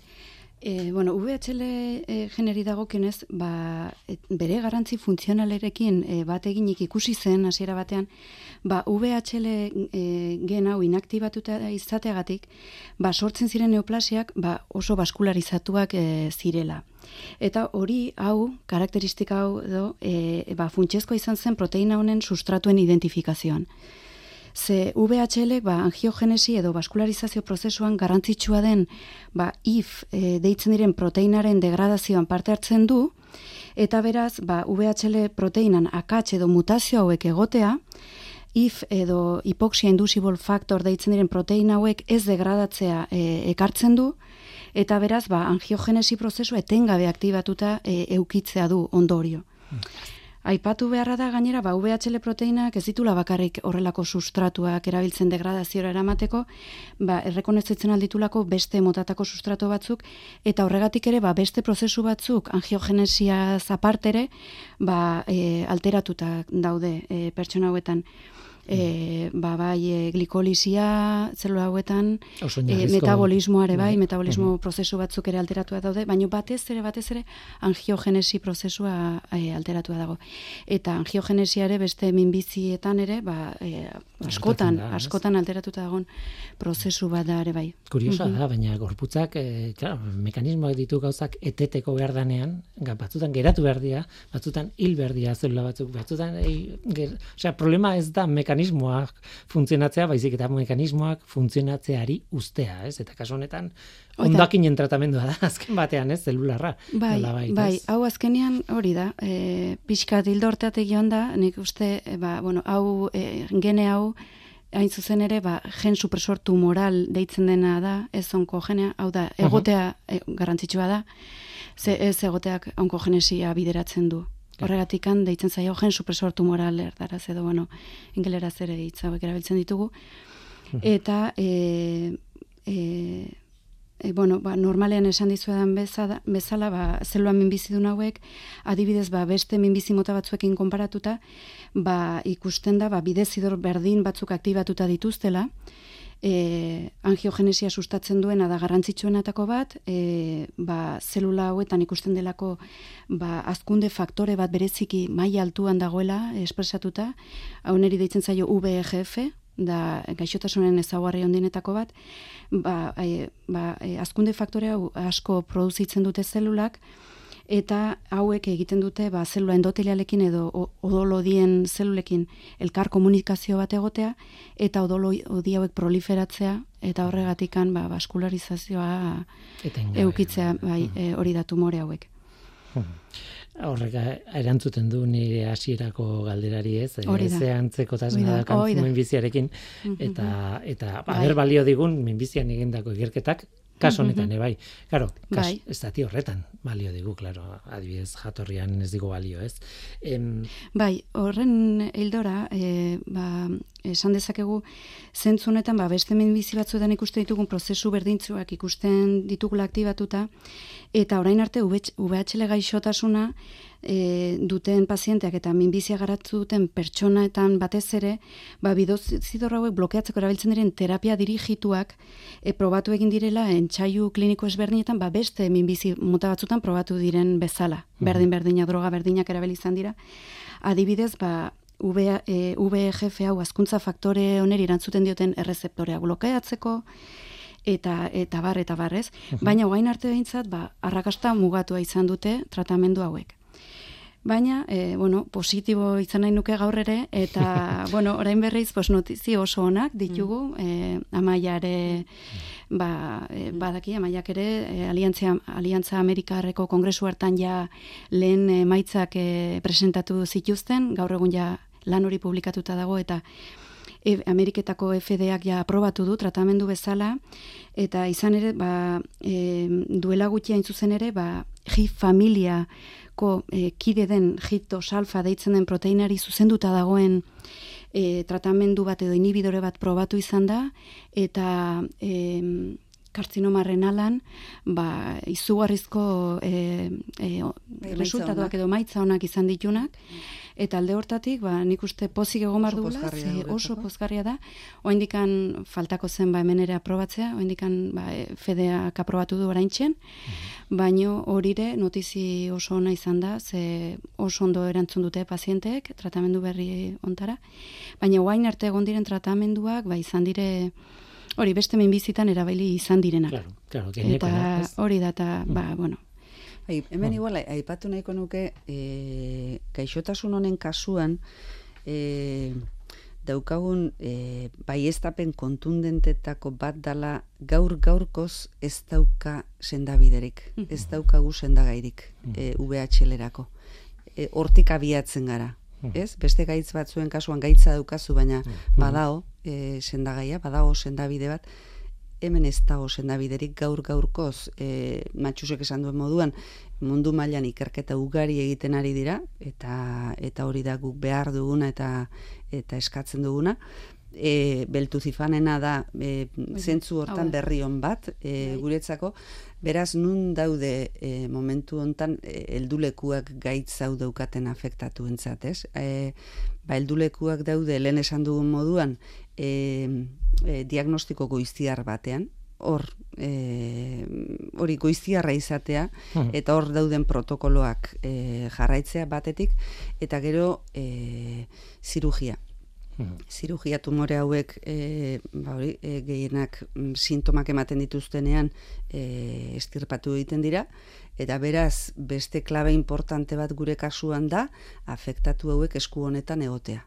Speaker 4: E, bueno, VHL e, generi dagokionez, ba, et, bere garantzi funtzionalerekin e, bat eginik ikusi zen hasiera batean, ba, VHL e, gen hau inaktibatuta izateagatik, ba, sortzen ziren neoplasiak ba, oso baskularizatuak e, zirela. Eta hori hau, karakteristika hau, do, e, ba, funtsezko izan zen proteina honen sustratuen identifikazioan. Ze VHL ba, angiogenesi edo baskularizazio prozesuan garrantzitsua den ba, IF e, deitzen diren proteinaren degradazioan parte hartzen du, eta beraz ba, VHL proteinan akatz edo mutazio hauek egotea, IF edo hipoxia inducible factor deitzen diren proteina hauek ez degradatzea e, ekartzen du, eta beraz ba, angiogenesi prozesu etengabe aktibatuta e, eukitzea du ondorio. Hmm. Aipatu beharra da gainera ba VHL proteinak ez ditula bakarrik horrelako sustratuak erabiltzen degradaziora eramateko, ba errekonozitzen alditulako beste motatako sustrato batzuk eta horregatik ere ba beste prozesu batzuk angiogenesia zapartere ba e, alteratuta daude e, pertsona hauetan e, ba, bai, e, glikolizia zelula hauetan, e, metabolismoare bai, bai, metabolismo prozesu batzuk ere alteratua daude, baina batez ere, batez ere, angiogenesi prozesua e, alteratua dago. Eta angiogenesiare beste minbizietan ere, ba, e, askotan, askotan alteratuta dagoen prozesu bat da ere bai.
Speaker 1: Kuriosa da, baina gorputzak, e, claro, mekanismoak ditu gauzak eteteko behar danean, batzutan geratu behar dira, batzutan hil behar dira zelula batzuk, batzutan, e, ger, osea, problema ez da mekanismo mekanismoak funtzionatzea, baizik eta mekanismoak funtzionatzeari ustea, ez? Eta kasu honetan, ondakinen tratamendua da, azken batean, ez? Zelularra.
Speaker 4: Bai, bai, hau azkenean hori da, e, pixka dildorteat egion da, nik uste, e, ba, bueno, hau, e, gene hau, hain zuzen ere, ba, gen supresor tumoral deitzen dena da, ez onko genea, hau da, egotea e, garrantzitsua da, ze ez egoteak onko genesia bideratzen du. Horregatik kan, deitzen zaio gen supresor tumoral erdaraz edo, bueno, ingelera zere hitzauek erabiltzen ditugu. Eta, e, e, e, bueno, ba, normalean esan dizuedan bezala, bezala ba, zelua minbizidun hauek, adibidez, ba, beste minbizi mota batzuekin konparatuta, ba, ikusten da, ba, bidezidor berdin batzuk aktibatuta dituztela, e, angiogenesia sustatzen duena da garrantzitsuenatako bat, e, ba, zelula hauetan ikusten delako ba, azkunde faktore bat bereziki maila altuan dagoela espresatuta, hau neri deitzen zaio VEGF, da gaixotasunen ezaugarri ondinetako bat, ba, e, ba, e, azkunde faktore hau asko produzitzen dute zelulak, eta hauek egiten dute ba zelula endotelialekin edo odolodien zelulekin elkar komunikazio bat egotea eta odolo odi hauek proliferatzea eta horregatikan ba baskularizazioa eukitzea bai e, hori da tumore hauek.
Speaker 1: Horrek erantzuten du nire hasierako galderari ez, ze antzeko tasna da. minbiziarekin eta eta bai. balio digun minbizian egindako ikerketak Kaso honetan, mm bai. Claro, bai. ez da horretan balio digu, claro, adibidez jatorrian ez digu balio, ez? Em...
Speaker 4: Bai, horren hildora, e, ba, esan dezakegu, zentzu honetan, ba, beste bizi batzuetan ikusten ditugun prozesu berdintzuak ikusten ditugula aktibatuta, eta orain arte VHL gaixotasuna, e, duten pazienteak eta minbizia garatu duten pertsonaetan batez ere, ba, bidozidor hauek blokeatzeko erabiltzen diren terapia dirigituak e, probatu egin direla entzaiu kliniko ezberdinetan, ba, beste minbizi mota batzutan probatu diren bezala. Berdin berdina droga berdinak erabil izan dira. Adibidez, ba, VGF e, hau azkuntza faktore oneri erantzuten dioten errezeptoreak blokeatzeko, eta eta bar eta barrez, baina orain arte behintzat ba arrakasta mugatua izan dute tratamendu hauek. Baina, e, bueno, positibo izan nahi nuke gaur ere, eta, bueno, orain berriz, pues, notizi oso onak ditugu, mm. e, amaiare, ba, e, badaki, amaiak ere, e, Aliantzia, Aliantza Amerikarreko kongresu hartan ja lehen e, maitzak e, presentatu zituzten, gaur egun ja lan hori publikatuta dago, eta e, Ameriketako FDAk ja aprobatu du tratamendu bezala, eta izan ere, ba, e, duela gutxi hain zuzen ere, ba, hi familia, ko e, kide den jito salfa deitzen den proteinari zuzenduta dagoen e, tratamendu bat edo inhibidore bat probatu izan da, eta e, kartzinomarren alan, ba, izugarrizko e, e, resultatuak edo maitza onak izan ditunak, eta alde hortatik, ba, nik uste pozik egon bar dugula, oso pozgarria da, oindikan faltako zen ba, hemen ere aprobatzea, oindikan ba, e, fedeak aprobatu du orain txen, mhm. baino horire notizi oso ona izan da, ze oso ondo erantzun dute pazienteek, tratamendu berri ontara, baina guain arte egon diren tratamenduak, ba, izan dire, hori beste bizitan erabaili izan direnak.
Speaker 1: Claro, claro,
Speaker 4: eta hori da, eta, ba, mm. bueno,
Speaker 3: Bai, hemen igual, aipatu nahiko nuke, e, gaixotasun honen kasuan, e, daukagun e, bai ez kontundentetako bat dala gaur gaurkoz ez dauka sendabiderik, ez daukagu sendagairik e, VHL-erako. E, hortik abiatzen gara, ez? Beste gaitz batzuen kasuan gaitza daukazu, baina badao e, sendagaia, badao sendabide bat, hemen ez dago sendabiderik gaur gaurkoz e, matxusek esan duen moduan mundu mailan ikerketa ugari egiten ari dira eta eta hori da guk behar duguna eta eta eskatzen duguna e, beltu zifanena da e, zentzu hortan berri hon bat e, bai. guretzako beraz nun daude e, momentu hontan e, heldulekuak gaitz hau daukaten afektatu entzat, ez? E, ba, heldulekuak daude lehen esan dugun moduan e, e, diagnostiko goiztiar batean, hor e, hori goiztiarra izatea hmm. eta hor dauden protokoloak e, jarraitzea batetik eta gero e, zirugia hmm. zirugia tumore hauek e, ba hori, e, gehienak mm, sintomak ematen dituztenean e, estirpatu egiten dira eta beraz beste klabe importante bat gure kasuan da afektatu hauek esku honetan egotea.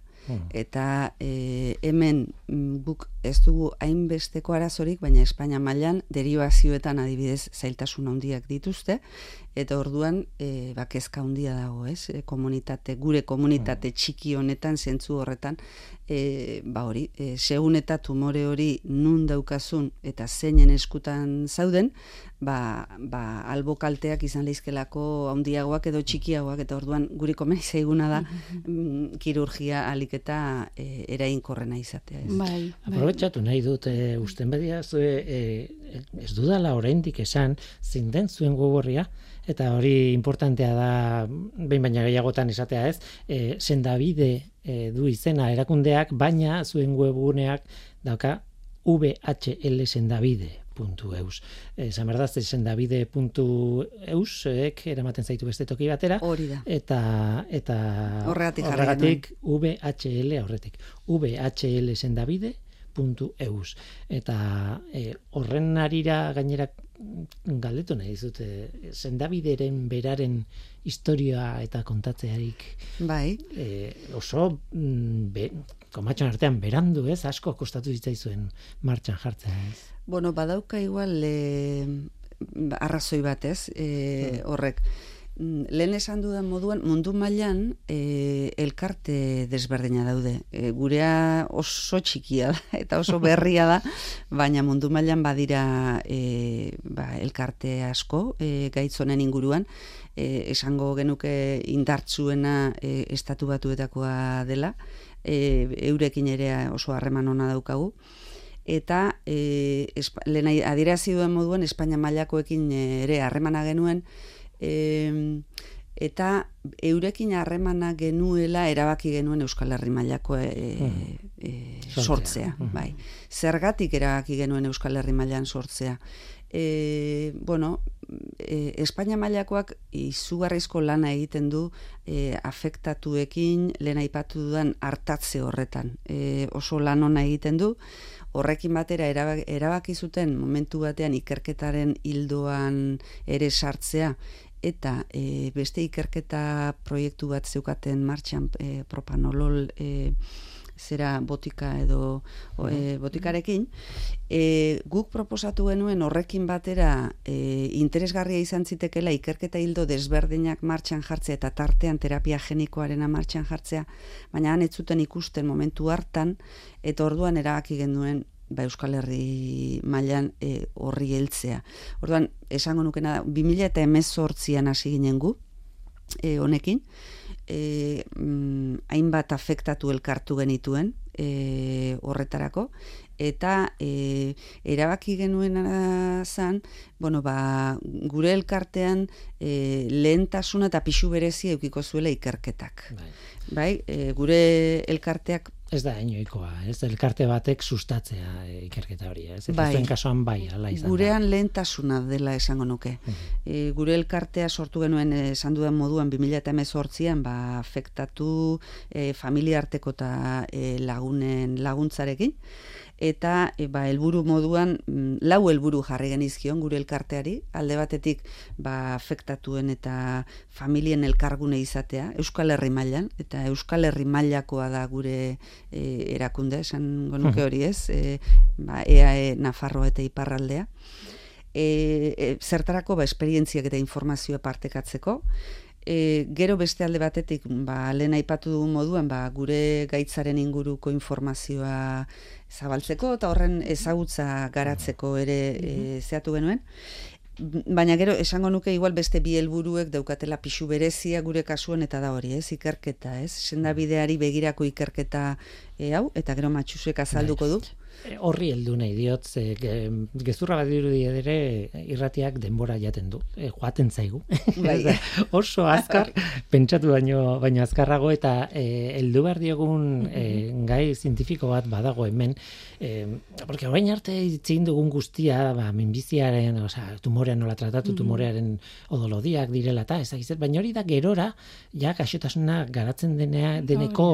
Speaker 3: Eta e, hemen mm, guk ez dugu hainbesteko arazorik, baina Espainia mailan derivazioetan adibidez zailtasun handiak dituzte, eta orduan e, bakezka handia dago, ez? E, komunitate, gure komunitate hmm. txiki honetan, zentzu horretan, e, ba hori, e, segun eta tumore hori nun daukazun eta zeinen eskutan zauden, ba, ba albo kalteak izan leizkelako handiagoak edo txikiagoak eta orduan guri komeni zaiguna da mm, kirurgia alik eta e, erainkorrena izatea. Ez.
Speaker 1: Bai, bai. Aprobetxatu nahi dut e, usten bedia zue, e, ez dudala oraindik esan zinden zuen gogorria eta hori importantea da behin baina gehiagotan esatea ez e, sendabide e, du izena erakundeak baina zuen webuneak dauka VHL sendabide eus. Esan berdaz, sendabide.eus, ek, eramaten zaitu beste toki batera.
Speaker 3: Hori da.
Speaker 1: Eta, eta
Speaker 3: horregatik,
Speaker 1: horregatik VHL horretik. VHL sendabide eus. Eta e, horren arira gainera galdetu nahi dizute sendabideren beraren historia eta kontatzearik
Speaker 3: bai.
Speaker 1: e, oso mm, be, komatxon artean berandu ez? Asko kostatu zitzaizuen martxan jartzen ez?
Speaker 3: Bueno, badauka igual e, arrazoi bat, ez? E, horrek. mm, lehen esan dudan moduan mundu mailan e, elkarte desberdina daude. E, gurea oso txikia da eta oso berria da, baina mundu mailan badira e, ba, elkarte asko e, gaitzonen inguruan. E, esango genuke indartzuena e, estatu batuetakoa dela. E, eurekin ere oso harreman ona daukagu eta e, lehen adierazi duen moduan Espainia mailakoekin ere harremana genuen e, eta eurekin harremana genuela erabaki genuen Euskal Herri mailako e, e, sortzea, bai. Zergatik erabaki genuen Euskal Herri mailan sortzea. E, bueno, e, Espainia mailakoak izugarrizko lana egiten du e, afektatuekin lehen aipatu dudan hartatze horretan. E, oso lan ona egiten du, horrekin batera erabaki zuten momentu batean ikerketaren hildoan ere sartzea eta e, beste ikerketa proiektu bat zeukaten martxan e, propanolol e, zera botika edo e, botikarekin, e, guk proposatu genuen horrekin batera e, interesgarria izan zitekela ikerketa hildo desberdinak martxan jartzea eta tartean terapia genikoarena martxan jartzea, baina han ez zuten ikusten momentu hartan, eta orduan erabaki genuen ba Euskal Herri mailan e, horri heltzea. Orduan, esango nukena, 2000 eta emezortzian hasi ginen gu, e, honekin, e, mm, hainbat afektatu elkartu genituen e, horretarako, eta e, erabaki genuen zan, bueno, ba, gure elkartean e, lehentasuna eta pixu berezia eukiko zuela ikerketak. Bai, bai e, gure elkarteak
Speaker 1: Ez da inoikoa, ez? Elkarte batek sustatzea e, ikerketa hori, ez? Bai, zuen kasuan bai, ala izan
Speaker 3: Gurean lehentasuna dela esango nuke. e, gure elkartea sortu genuen esan duen moduan 2018an ba afektatu e, familia arteko eta e, lagunen laguntzarekin eta e, ba helburu moduan mm, lau helburu jarri genizkion gure elkarteari. Alde batetik ba afektatuen eta familien elkargune izatea Euskal Herri mailan eta Euskal Herri mailakoa da gure e, erakunde esan gonuke hori ez e, ba EAE Nafarroa eta Iparraldea. E, e, zertarako ba esperientziak eta informazioa partekatzeko E, gero beste alde batetik, ba, lehen aipatu dugun moduan, ba, gure gaitzaren inguruko informazioa zabaltzeko eta horren ezagutza garatzeko ere e, zehatu genuen. Baina gero esango nuke igual beste bi helburuek daukatela pixu berezia gure kasuan eta da hori, ez? Ikerketa, ez? Sendabideari begirako ikerketa e, hau eta gero matxusek azalduko du.
Speaker 1: Horri heldu nahi diot, ze, gezurra bat ere irratiak denbora jaten du, e, joaten zaigu. Bai. Oso azkar, pentsatu baino, baino azkarrago eta e, heldu behar diogun e, gai zientifiko bat badago hemen, e, porque orain arte itzin dugun guztia, ba, minbiziaren, oza, tumorean nola tratatu, tumorearen odolodiak direla eta ezagizet, baina hori da gerora, ja, kaxotasuna garatzen denea, deneko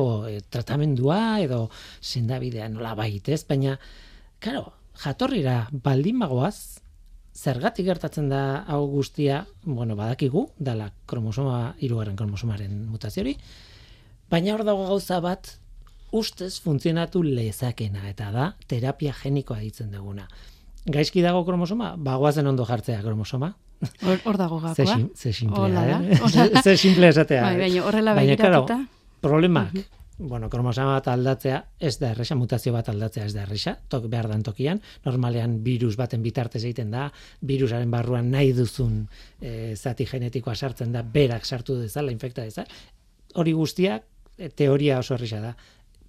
Speaker 1: tratamendua edo sendabidea nola baitez, baina Karo, jatorrira baldin bagoaz, zergatik gertatzen da hau guztia, bueno, badakigu, dala kromosoma, irugarren kromosomaren mutaziori, baina hor dago gauza bat, ustez funtzionatu lezakena, eta da, terapia genikoa ditzen duguna. Gaizki dago kromosoma, bagoazen ondo jartzea kromosoma.
Speaker 4: Hor dago gakoa.
Speaker 1: Ze, simplea, eh? Ze simple esatea.
Speaker 4: Bai, baina horrela begiratuta.
Speaker 1: Problemak, bueno, kromosoma bat aldatzea, ez da erresa, mutazio bat aldatzea ez da erresa, tok behar dan tokian, normalean virus baten bitartez egiten da, virusaren barruan nahi duzun e, zati genetikoa sartzen da, berak sartu dezala, infekta dezala, hori guztiak, e, teoria oso erresa da,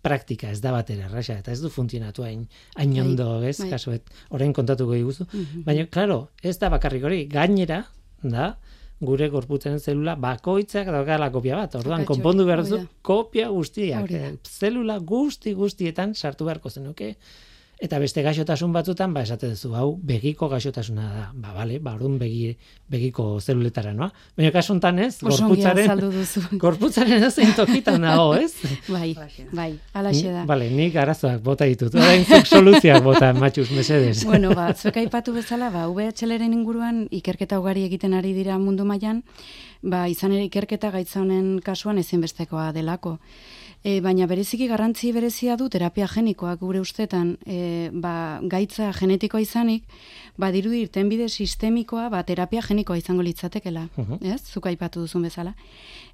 Speaker 1: praktika ez da batera erresa, eta ez du funtzionatu hain, hain bai, ondo, ez, bai. kasuet, orain kontatuko iguzu, mm baina, klaro, ez da bakarrik hori, gainera, da, gure gorputzen zelula bakoitzak daukala kopia bat. Orduan konpondu behar duzu kopia guztiak. Zelula guzti guztietan sartu beharko zenuke. Eta beste gaixotasun batzutan, ba, esate duzu, hau, begiko gaixotasuna da. Ba, bale, ba, orduan begi, begiko zeluletara, noa? Baina kasuntan ez, gorputzaren, gorputzaren ez tokitan nago, ez?
Speaker 4: Bai, bai, alaxe da.
Speaker 1: Bale, nik arazoak bota ditut. Orain zuk soluzioak bota, matxuz, mesedes.
Speaker 4: Bueno, ba, zueka ipatu bezala, ba, VHL-eren inguruan ikerketa ugari egiten ari dira mundu mailan, ba, izan ere ikerketa gaitza honen kasuan ezinbestekoa delako. E, baina bereziki garrantzi berezia du terapia genikoak gure ustetan e, ba, gaitza genetikoa izanik, ba, diru irtenbide sistemikoa ba, terapia genikoa izango litzatekela, uh ez? Zuka ipatu duzun bezala.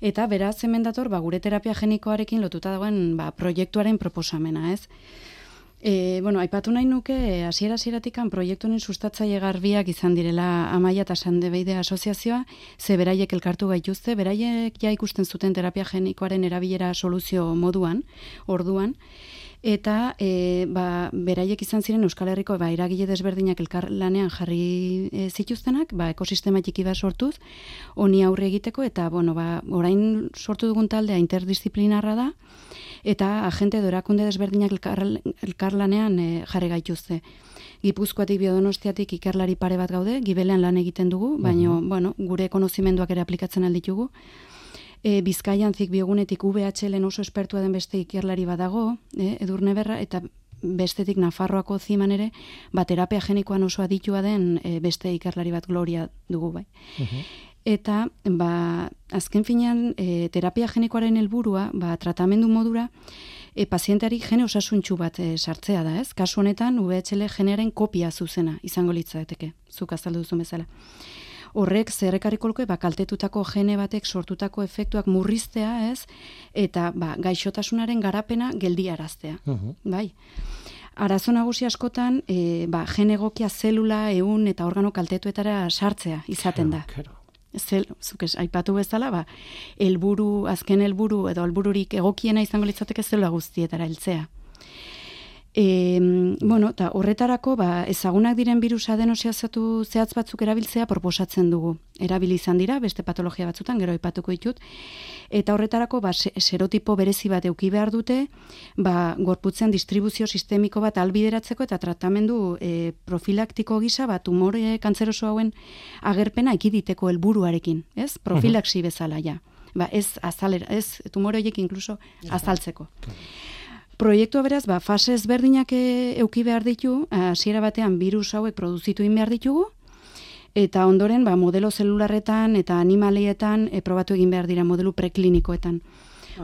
Speaker 4: Eta beraz hemen dator ba, gure terapia genikoarekin lotuta dagoen ba, proiektuaren proposamena, ez? E, bueno, aipatu nahi nuke, hasiera hasieratik proiektu honen sustatzaile garbiak izan direla Amaia eta Sandebeide asoziazioa, ze beraiek elkartu gaituzte, beraiek ja ikusten zuten terapia genikoaren erabilera soluzio moduan, orduan, eta e, ba, beraiek izan ziren Euskal Herriko ba, eragile desberdinak elkar lanean jarri e, zituztenak, ba, ekosistema txiki bat sortuz, honi aurre egiteko, eta bueno, ba, orain sortu dugun taldea interdisciplinarra da, eta agente dorakunde desberdinak elkarlanean e, jarri gaituzte. Gipuzkoatik biodonostiatik ikerlari pare bat gaude, gibelean lan egiten dugu, baina bueno, gure konozimenduak ere aplikatzen alditugu. E, Bizkaian zik biogunetik VHL oso espertua den beste ikerlari badago, e, edurne berra, eta bestetik Nafarroako ziman ere, ba, terapia genikoan oso aditua den e, beste ikerlari bat gloria dugu bai eta ba, azken finean e, terapia genikoaren helburua ba, tratamendu modura e, pazienteari gene osasuntxu bat e, sartzea da, ez? Kasu honetan VHL genearen kopia zuzena izango litzateke, zuk azaldu duzu bezala. Horrek zerrekarriko luke ba, kaltetutako gene batek sortutako efektuak murriztea, ez? Eta ba, gaixotasunaren garapena geldiaraztea, uh bai? Arazo nagusi askotan, e, ba, gene egokia zelula, eun eta organo kaltetuetara sartzea izaten da zel, zuk aipatu bezala, ba, elburu, azken helburu edo helbururik egokiena izango litzateke zela guztietara heltzea. E, bueno, eta horretarako, ba, ezagunak diren virus adenosiazatu zehatz batzuk erabiltzea proposatzen dugu. Erabili izan dira, beste patologia batzutan, gero ipatuko ditut. Eta horretarako, ba, serotipo berezi bat euki behar dute, ba, gorputzen distribuzio sistemiko bat albideratzeko eta tratamendu e, profilaktiko gisa, ba, tumore kantzeroso hauen agerpena ekiditeko helburuarekin, ez? Profilaksi bezala, ja. Ba, ez azalera, ez tumore horiek inkluso azaltzeko. Proiektua beraz, ba, fase ezberdinak e, euki behar ditu, hasiera batean virus hauek produzitu in behar ditugu, eta ondoren ba, modelo zelularretan eta animalietan e, probatu egin behar dira modelu preklinikoetan.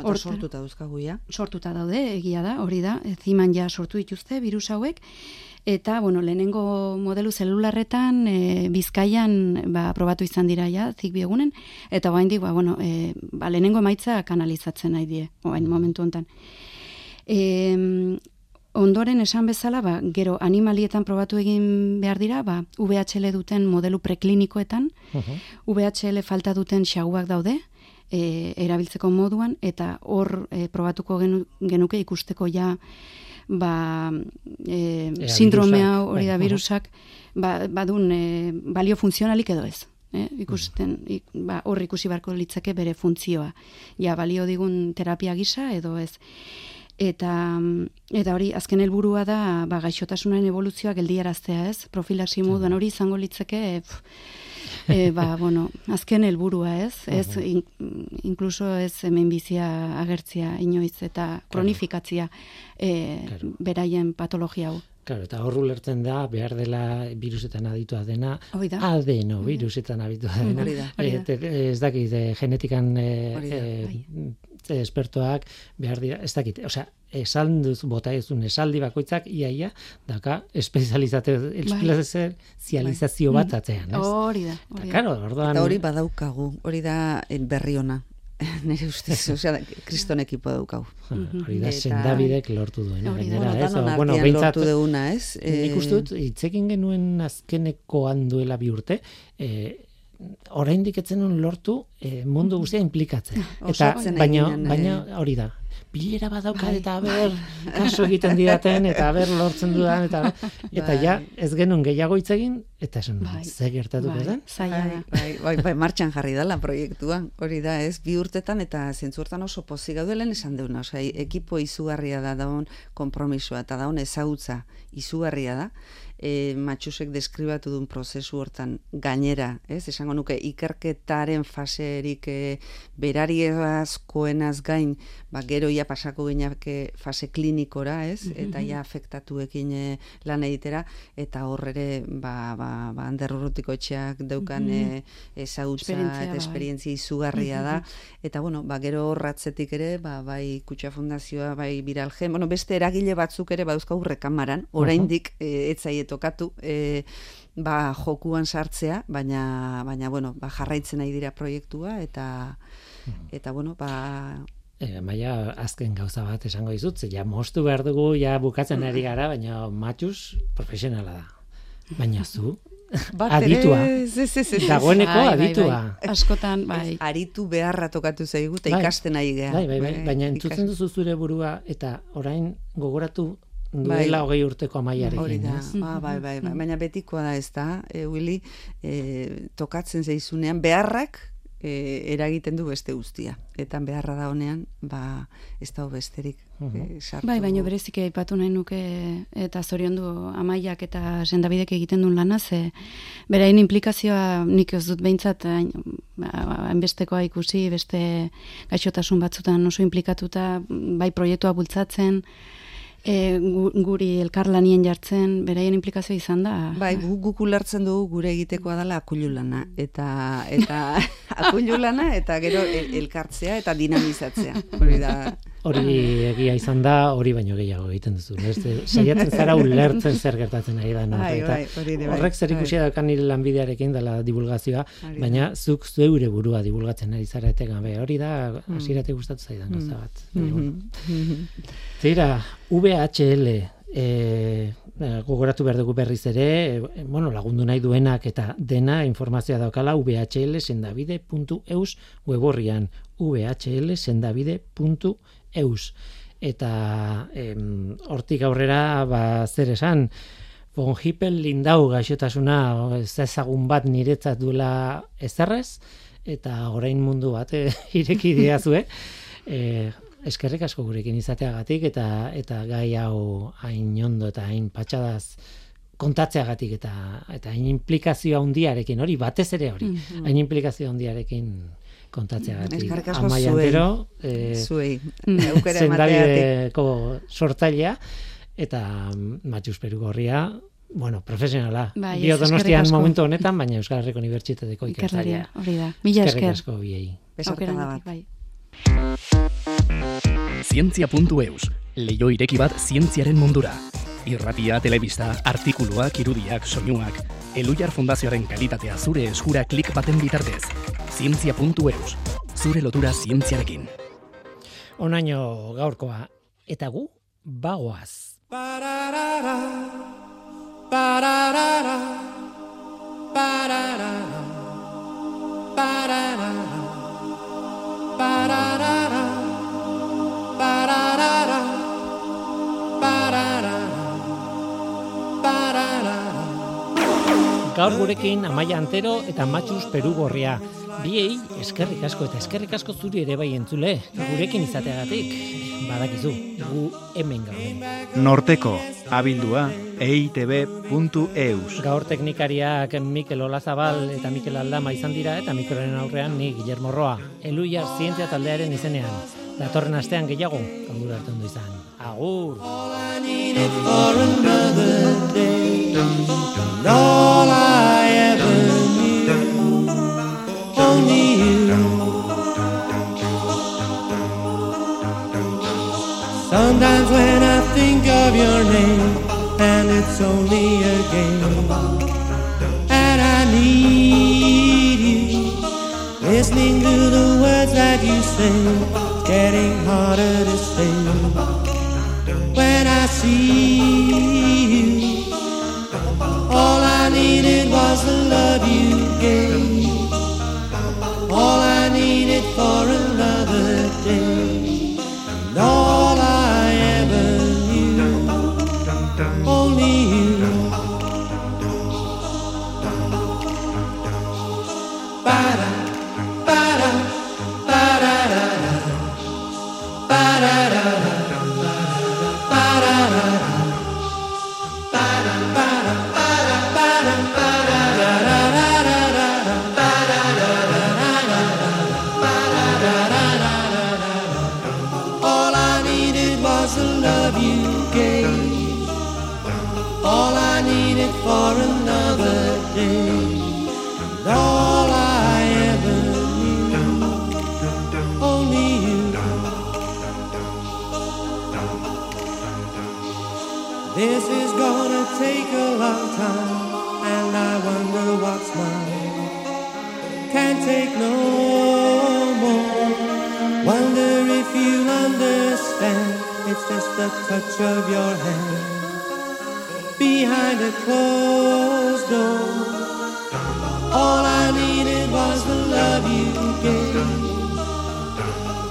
Speaker 3: Hor sortuta dauzkagu ja.
Speaker 4: Sortuta daude, egia da, hori da, ziman ja sortu dituzte virus hauek, eta bueno, lehenengo modelu zelularretan e, bizkaian ba, probatu izan dira ja, zik biegunen, eta bain ba, bueno, e, ba, lehenengo maitza kanalizatzen nahi die, oain momentu hontan. E, ondoren esan bezala, ba, gero animalietan probatu egin behar dira, ba, VHL duten modelu preklinikoetan, VHL falta duten xaguak daude, e, erabiltzeko moduan, eta hor e, probatuko genu, genuke ikusteko ja ba, e, sindrome hori da bai, virusak, ba, badun e, balio funtzionalik edo ez. Eh, ikusten, ba, hor ikusi barko litzake bere funtzioa. Ja, balio digun terapia gisa edo ez eta eta hori azken helburua da ba gaixotasunaren evoluzioa geldiaraztea, ez? Profilaxi moduan hori izango litzeke e, ba, bueno, azken helburua, ez? Ez in, incluso ez hemen bizia agertzia inoiz eta kronifikatzia e, beraien patologia hau.
Speaker 1: Claro, eta horru lertzen da, behar dela virusetan aditua dena, adeno virusetan aditua dena. E, ez dakit, genetikan e, e, espertoak behar dira, ez dakit, osea, esan duz bota ezun esaldi bakoitzak iaia daka espezializazio espezializazio bai. bat atzean, ez?
Speaker 4: Hori da,
Speaker 3: hori da. orduan... Eta hori badaukagu, hori da berri ona. Nire ustez, osea, kriston ekipo daukau.
Speaker 1: Hori da, sendabidek lortu duen.
Speaker 3: Hori da, ez? Bueno, lortu deuna, ez?
Speaker 1: Nik ustut, itzekin genuen azkeneko handuela bi urte, eh, oraindik etzen lortu e, mundu guztia implikatzen. Eta baina baina hori da. Bilera badaukat bai. eta ber kaso egiten didaten eta ber lortzen dudan eta eta bai. ja ez genuen gehiago hitz egin eta esan bai. ze gertatuko bai.
Speaker 3: Bai, bai, bai, bai, martxan jarri dela proiektua. Hori da, ez bi urtetan eta zentzurtan oso pozik gaudelen esan deuna, osea, ekipo izugarria da daun konpromisoa eta daun ezagutza izugarria da e, matxusek deskribatu duen prozesu hortan gainera, ez? Esango nuke ikerketaren faserik e, berari askoenaz gain, ba, gero ia pasako gineak fase klinikora, ez? Eta ja afektatuekin e, lan egitera, eta horrere, ba, ba, ba anderrurrutiko etxeak deukan mm -hmm. ezagutza eta bai. esperientzia izugarria da, eta bueno, ba, gero horratzetik ere, ba, bai kutsa fundazioa, bai biralge, bueno, beste eragile batzuk ere, ba, euskau rekamaran, oraindik uh -huh. etzaiet tokatu e, ba, jokuan sartzea, baina, baina bueno, ba, jarraitzen nahi dira proiektua eta hmm. eta bueno, ba
Speaker 1: E, maia azken gauza bat esango dizut, ja mostu behar dugu, ja bukatzen ari gara, baina matxus profesionala da. Baina zu, aditua. Dagoeneko bai, bai, aditua.
Speaker 4: Bai, Askotan, bai.
Speaker 3: Aritu beharra tokatu zaigu, eta ikasten ari geha.
Speaker 1: Bai, bai, bai, baina entzutzen duzu zure burua, eta orain gogoratu duela bai. hogei urteko amaiarekin.
Speaker 3: Hori da, ah, bai, bai, bai, baina betikoa da ez da, e, Willy, e, tokatzen zeizunean, beharrak e, eragiten du beste guztia. Eta beharra da honean, ba, ez da besterik. E,
Speaker 4: bai, baina berezik aipatu nahi nuke eta zorion du amaiak eta sendabidek egiten duen lana, ze berain implikazioa nik ez dut behintzat ba, hainbestekoa ikusi, beste gaixotasun batzutan oso implikatuta, bai proiektua bultzatzen, e, guri elkarlanien jartzen beraien implikazio izan da.
Speaker 3: Bai, guk ulertzen dugu gure egitekoa dela akululana eta eta akululana eta gero elkartzea eta dinamizatzea. Hori da
Speaker 1: hori egia izan da, hori baino gehiago egiten duzu. Beste, saiatzen zara ulertzen zer gertatzen ari da. Bai, bai, bai, horrek zer ikusi da nire lanbidearekin dela divulgazioa, baina zuk zeure burua divulgatzen ari zara ete gabe. Hori da, mm. hasieratik gustatu zaidan gauza mm. bat. Mm Zira, VHL, e, gogoratu behar dugu berriz ere, e, bueno, lagundu nahi duenak eta dena informazioa daukala vhlsendabide.eus weborrian vhlsendabide.eus eus. eta em, hortik aurrera ba, zer esan, von Hippel lindau gaixotasuna ez ezagun bat niretzat duela ezerrez, eta orain mundu bat eh, ireki diazue, eh, eskerrik asko gurekin izateagatik eta eta gai hau hain ondo eta hain patxadaz kontatzeagatik eta eta hain implikazio handiarekin hori batez ere hori
Speaker 4: Mhm.
Speaker 1: hain implikazio handiarekin kontatzeagatik
Speaker 3: Eskerrik
Speaker 1: Amaia. Antero, eh,
Speaker 3: Zuei,
Speaker 4: Mm.
Speaker 3: aukera emateatik.
Speaker 1: zendabideko sortzailea eta mm, Matxus Perugorria bueno, profesionala.
Speaker 4: Bai,
Speaker 1: Dio
Speaker 4: eskerrik
Speaker 1: Donostian momentu honetan, baina Euskal Herriko Unibertsitateko ikertzailea.
Speaker 4: Hori da. Mila
Speaker 1: Eskerrik
Speaker 4: esker.
Speaker 1: asko biei.
Speaker 3: Besarkada bat.
Speaker 4: bai.
Speaker 5: Zientzia.eus, leio ireki bat zientziaren mundura. Irratia, telebista, artikuluak, irudiak, soinuak, Elujar Fundazioaren kalitatea zure eskura klik baten bitartez. Zientzia.eus, zure lotura zientziarekin.
Speaker 1: Onaino gaurkoa. Eta gu, bagoaz. Gaur gurekin Amaia Antero eta Matxus Perugorria. Biei eskerrik asko eta eskerrik asko zuri ere bai entzule. Gurekin izateagatik. Badakizu, gu hemen gaude.
Speaker 6: Norteko, abildua, eitb.eus.
Speaker 1: Gaur teknikariak Mikel Olazabal eta Mikel Aldama izan dira eta mikroren aurrean ni Guillermo Roa. Eluiar zientzia taldearen izenean. Datorren astean gehiago, ondura arte ondo izan. Agur!
Speaker 7: Sometimes when I think of your name, and it's only a game, and I need you, listening to the words that you sing, getting harder to say. When I see you, all I needed was the love you gave, all I needed for another It's just the touch of your hand. Behind a closed all I needed was the love you gave.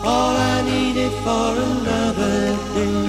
Speaker 7: All I needed for another day.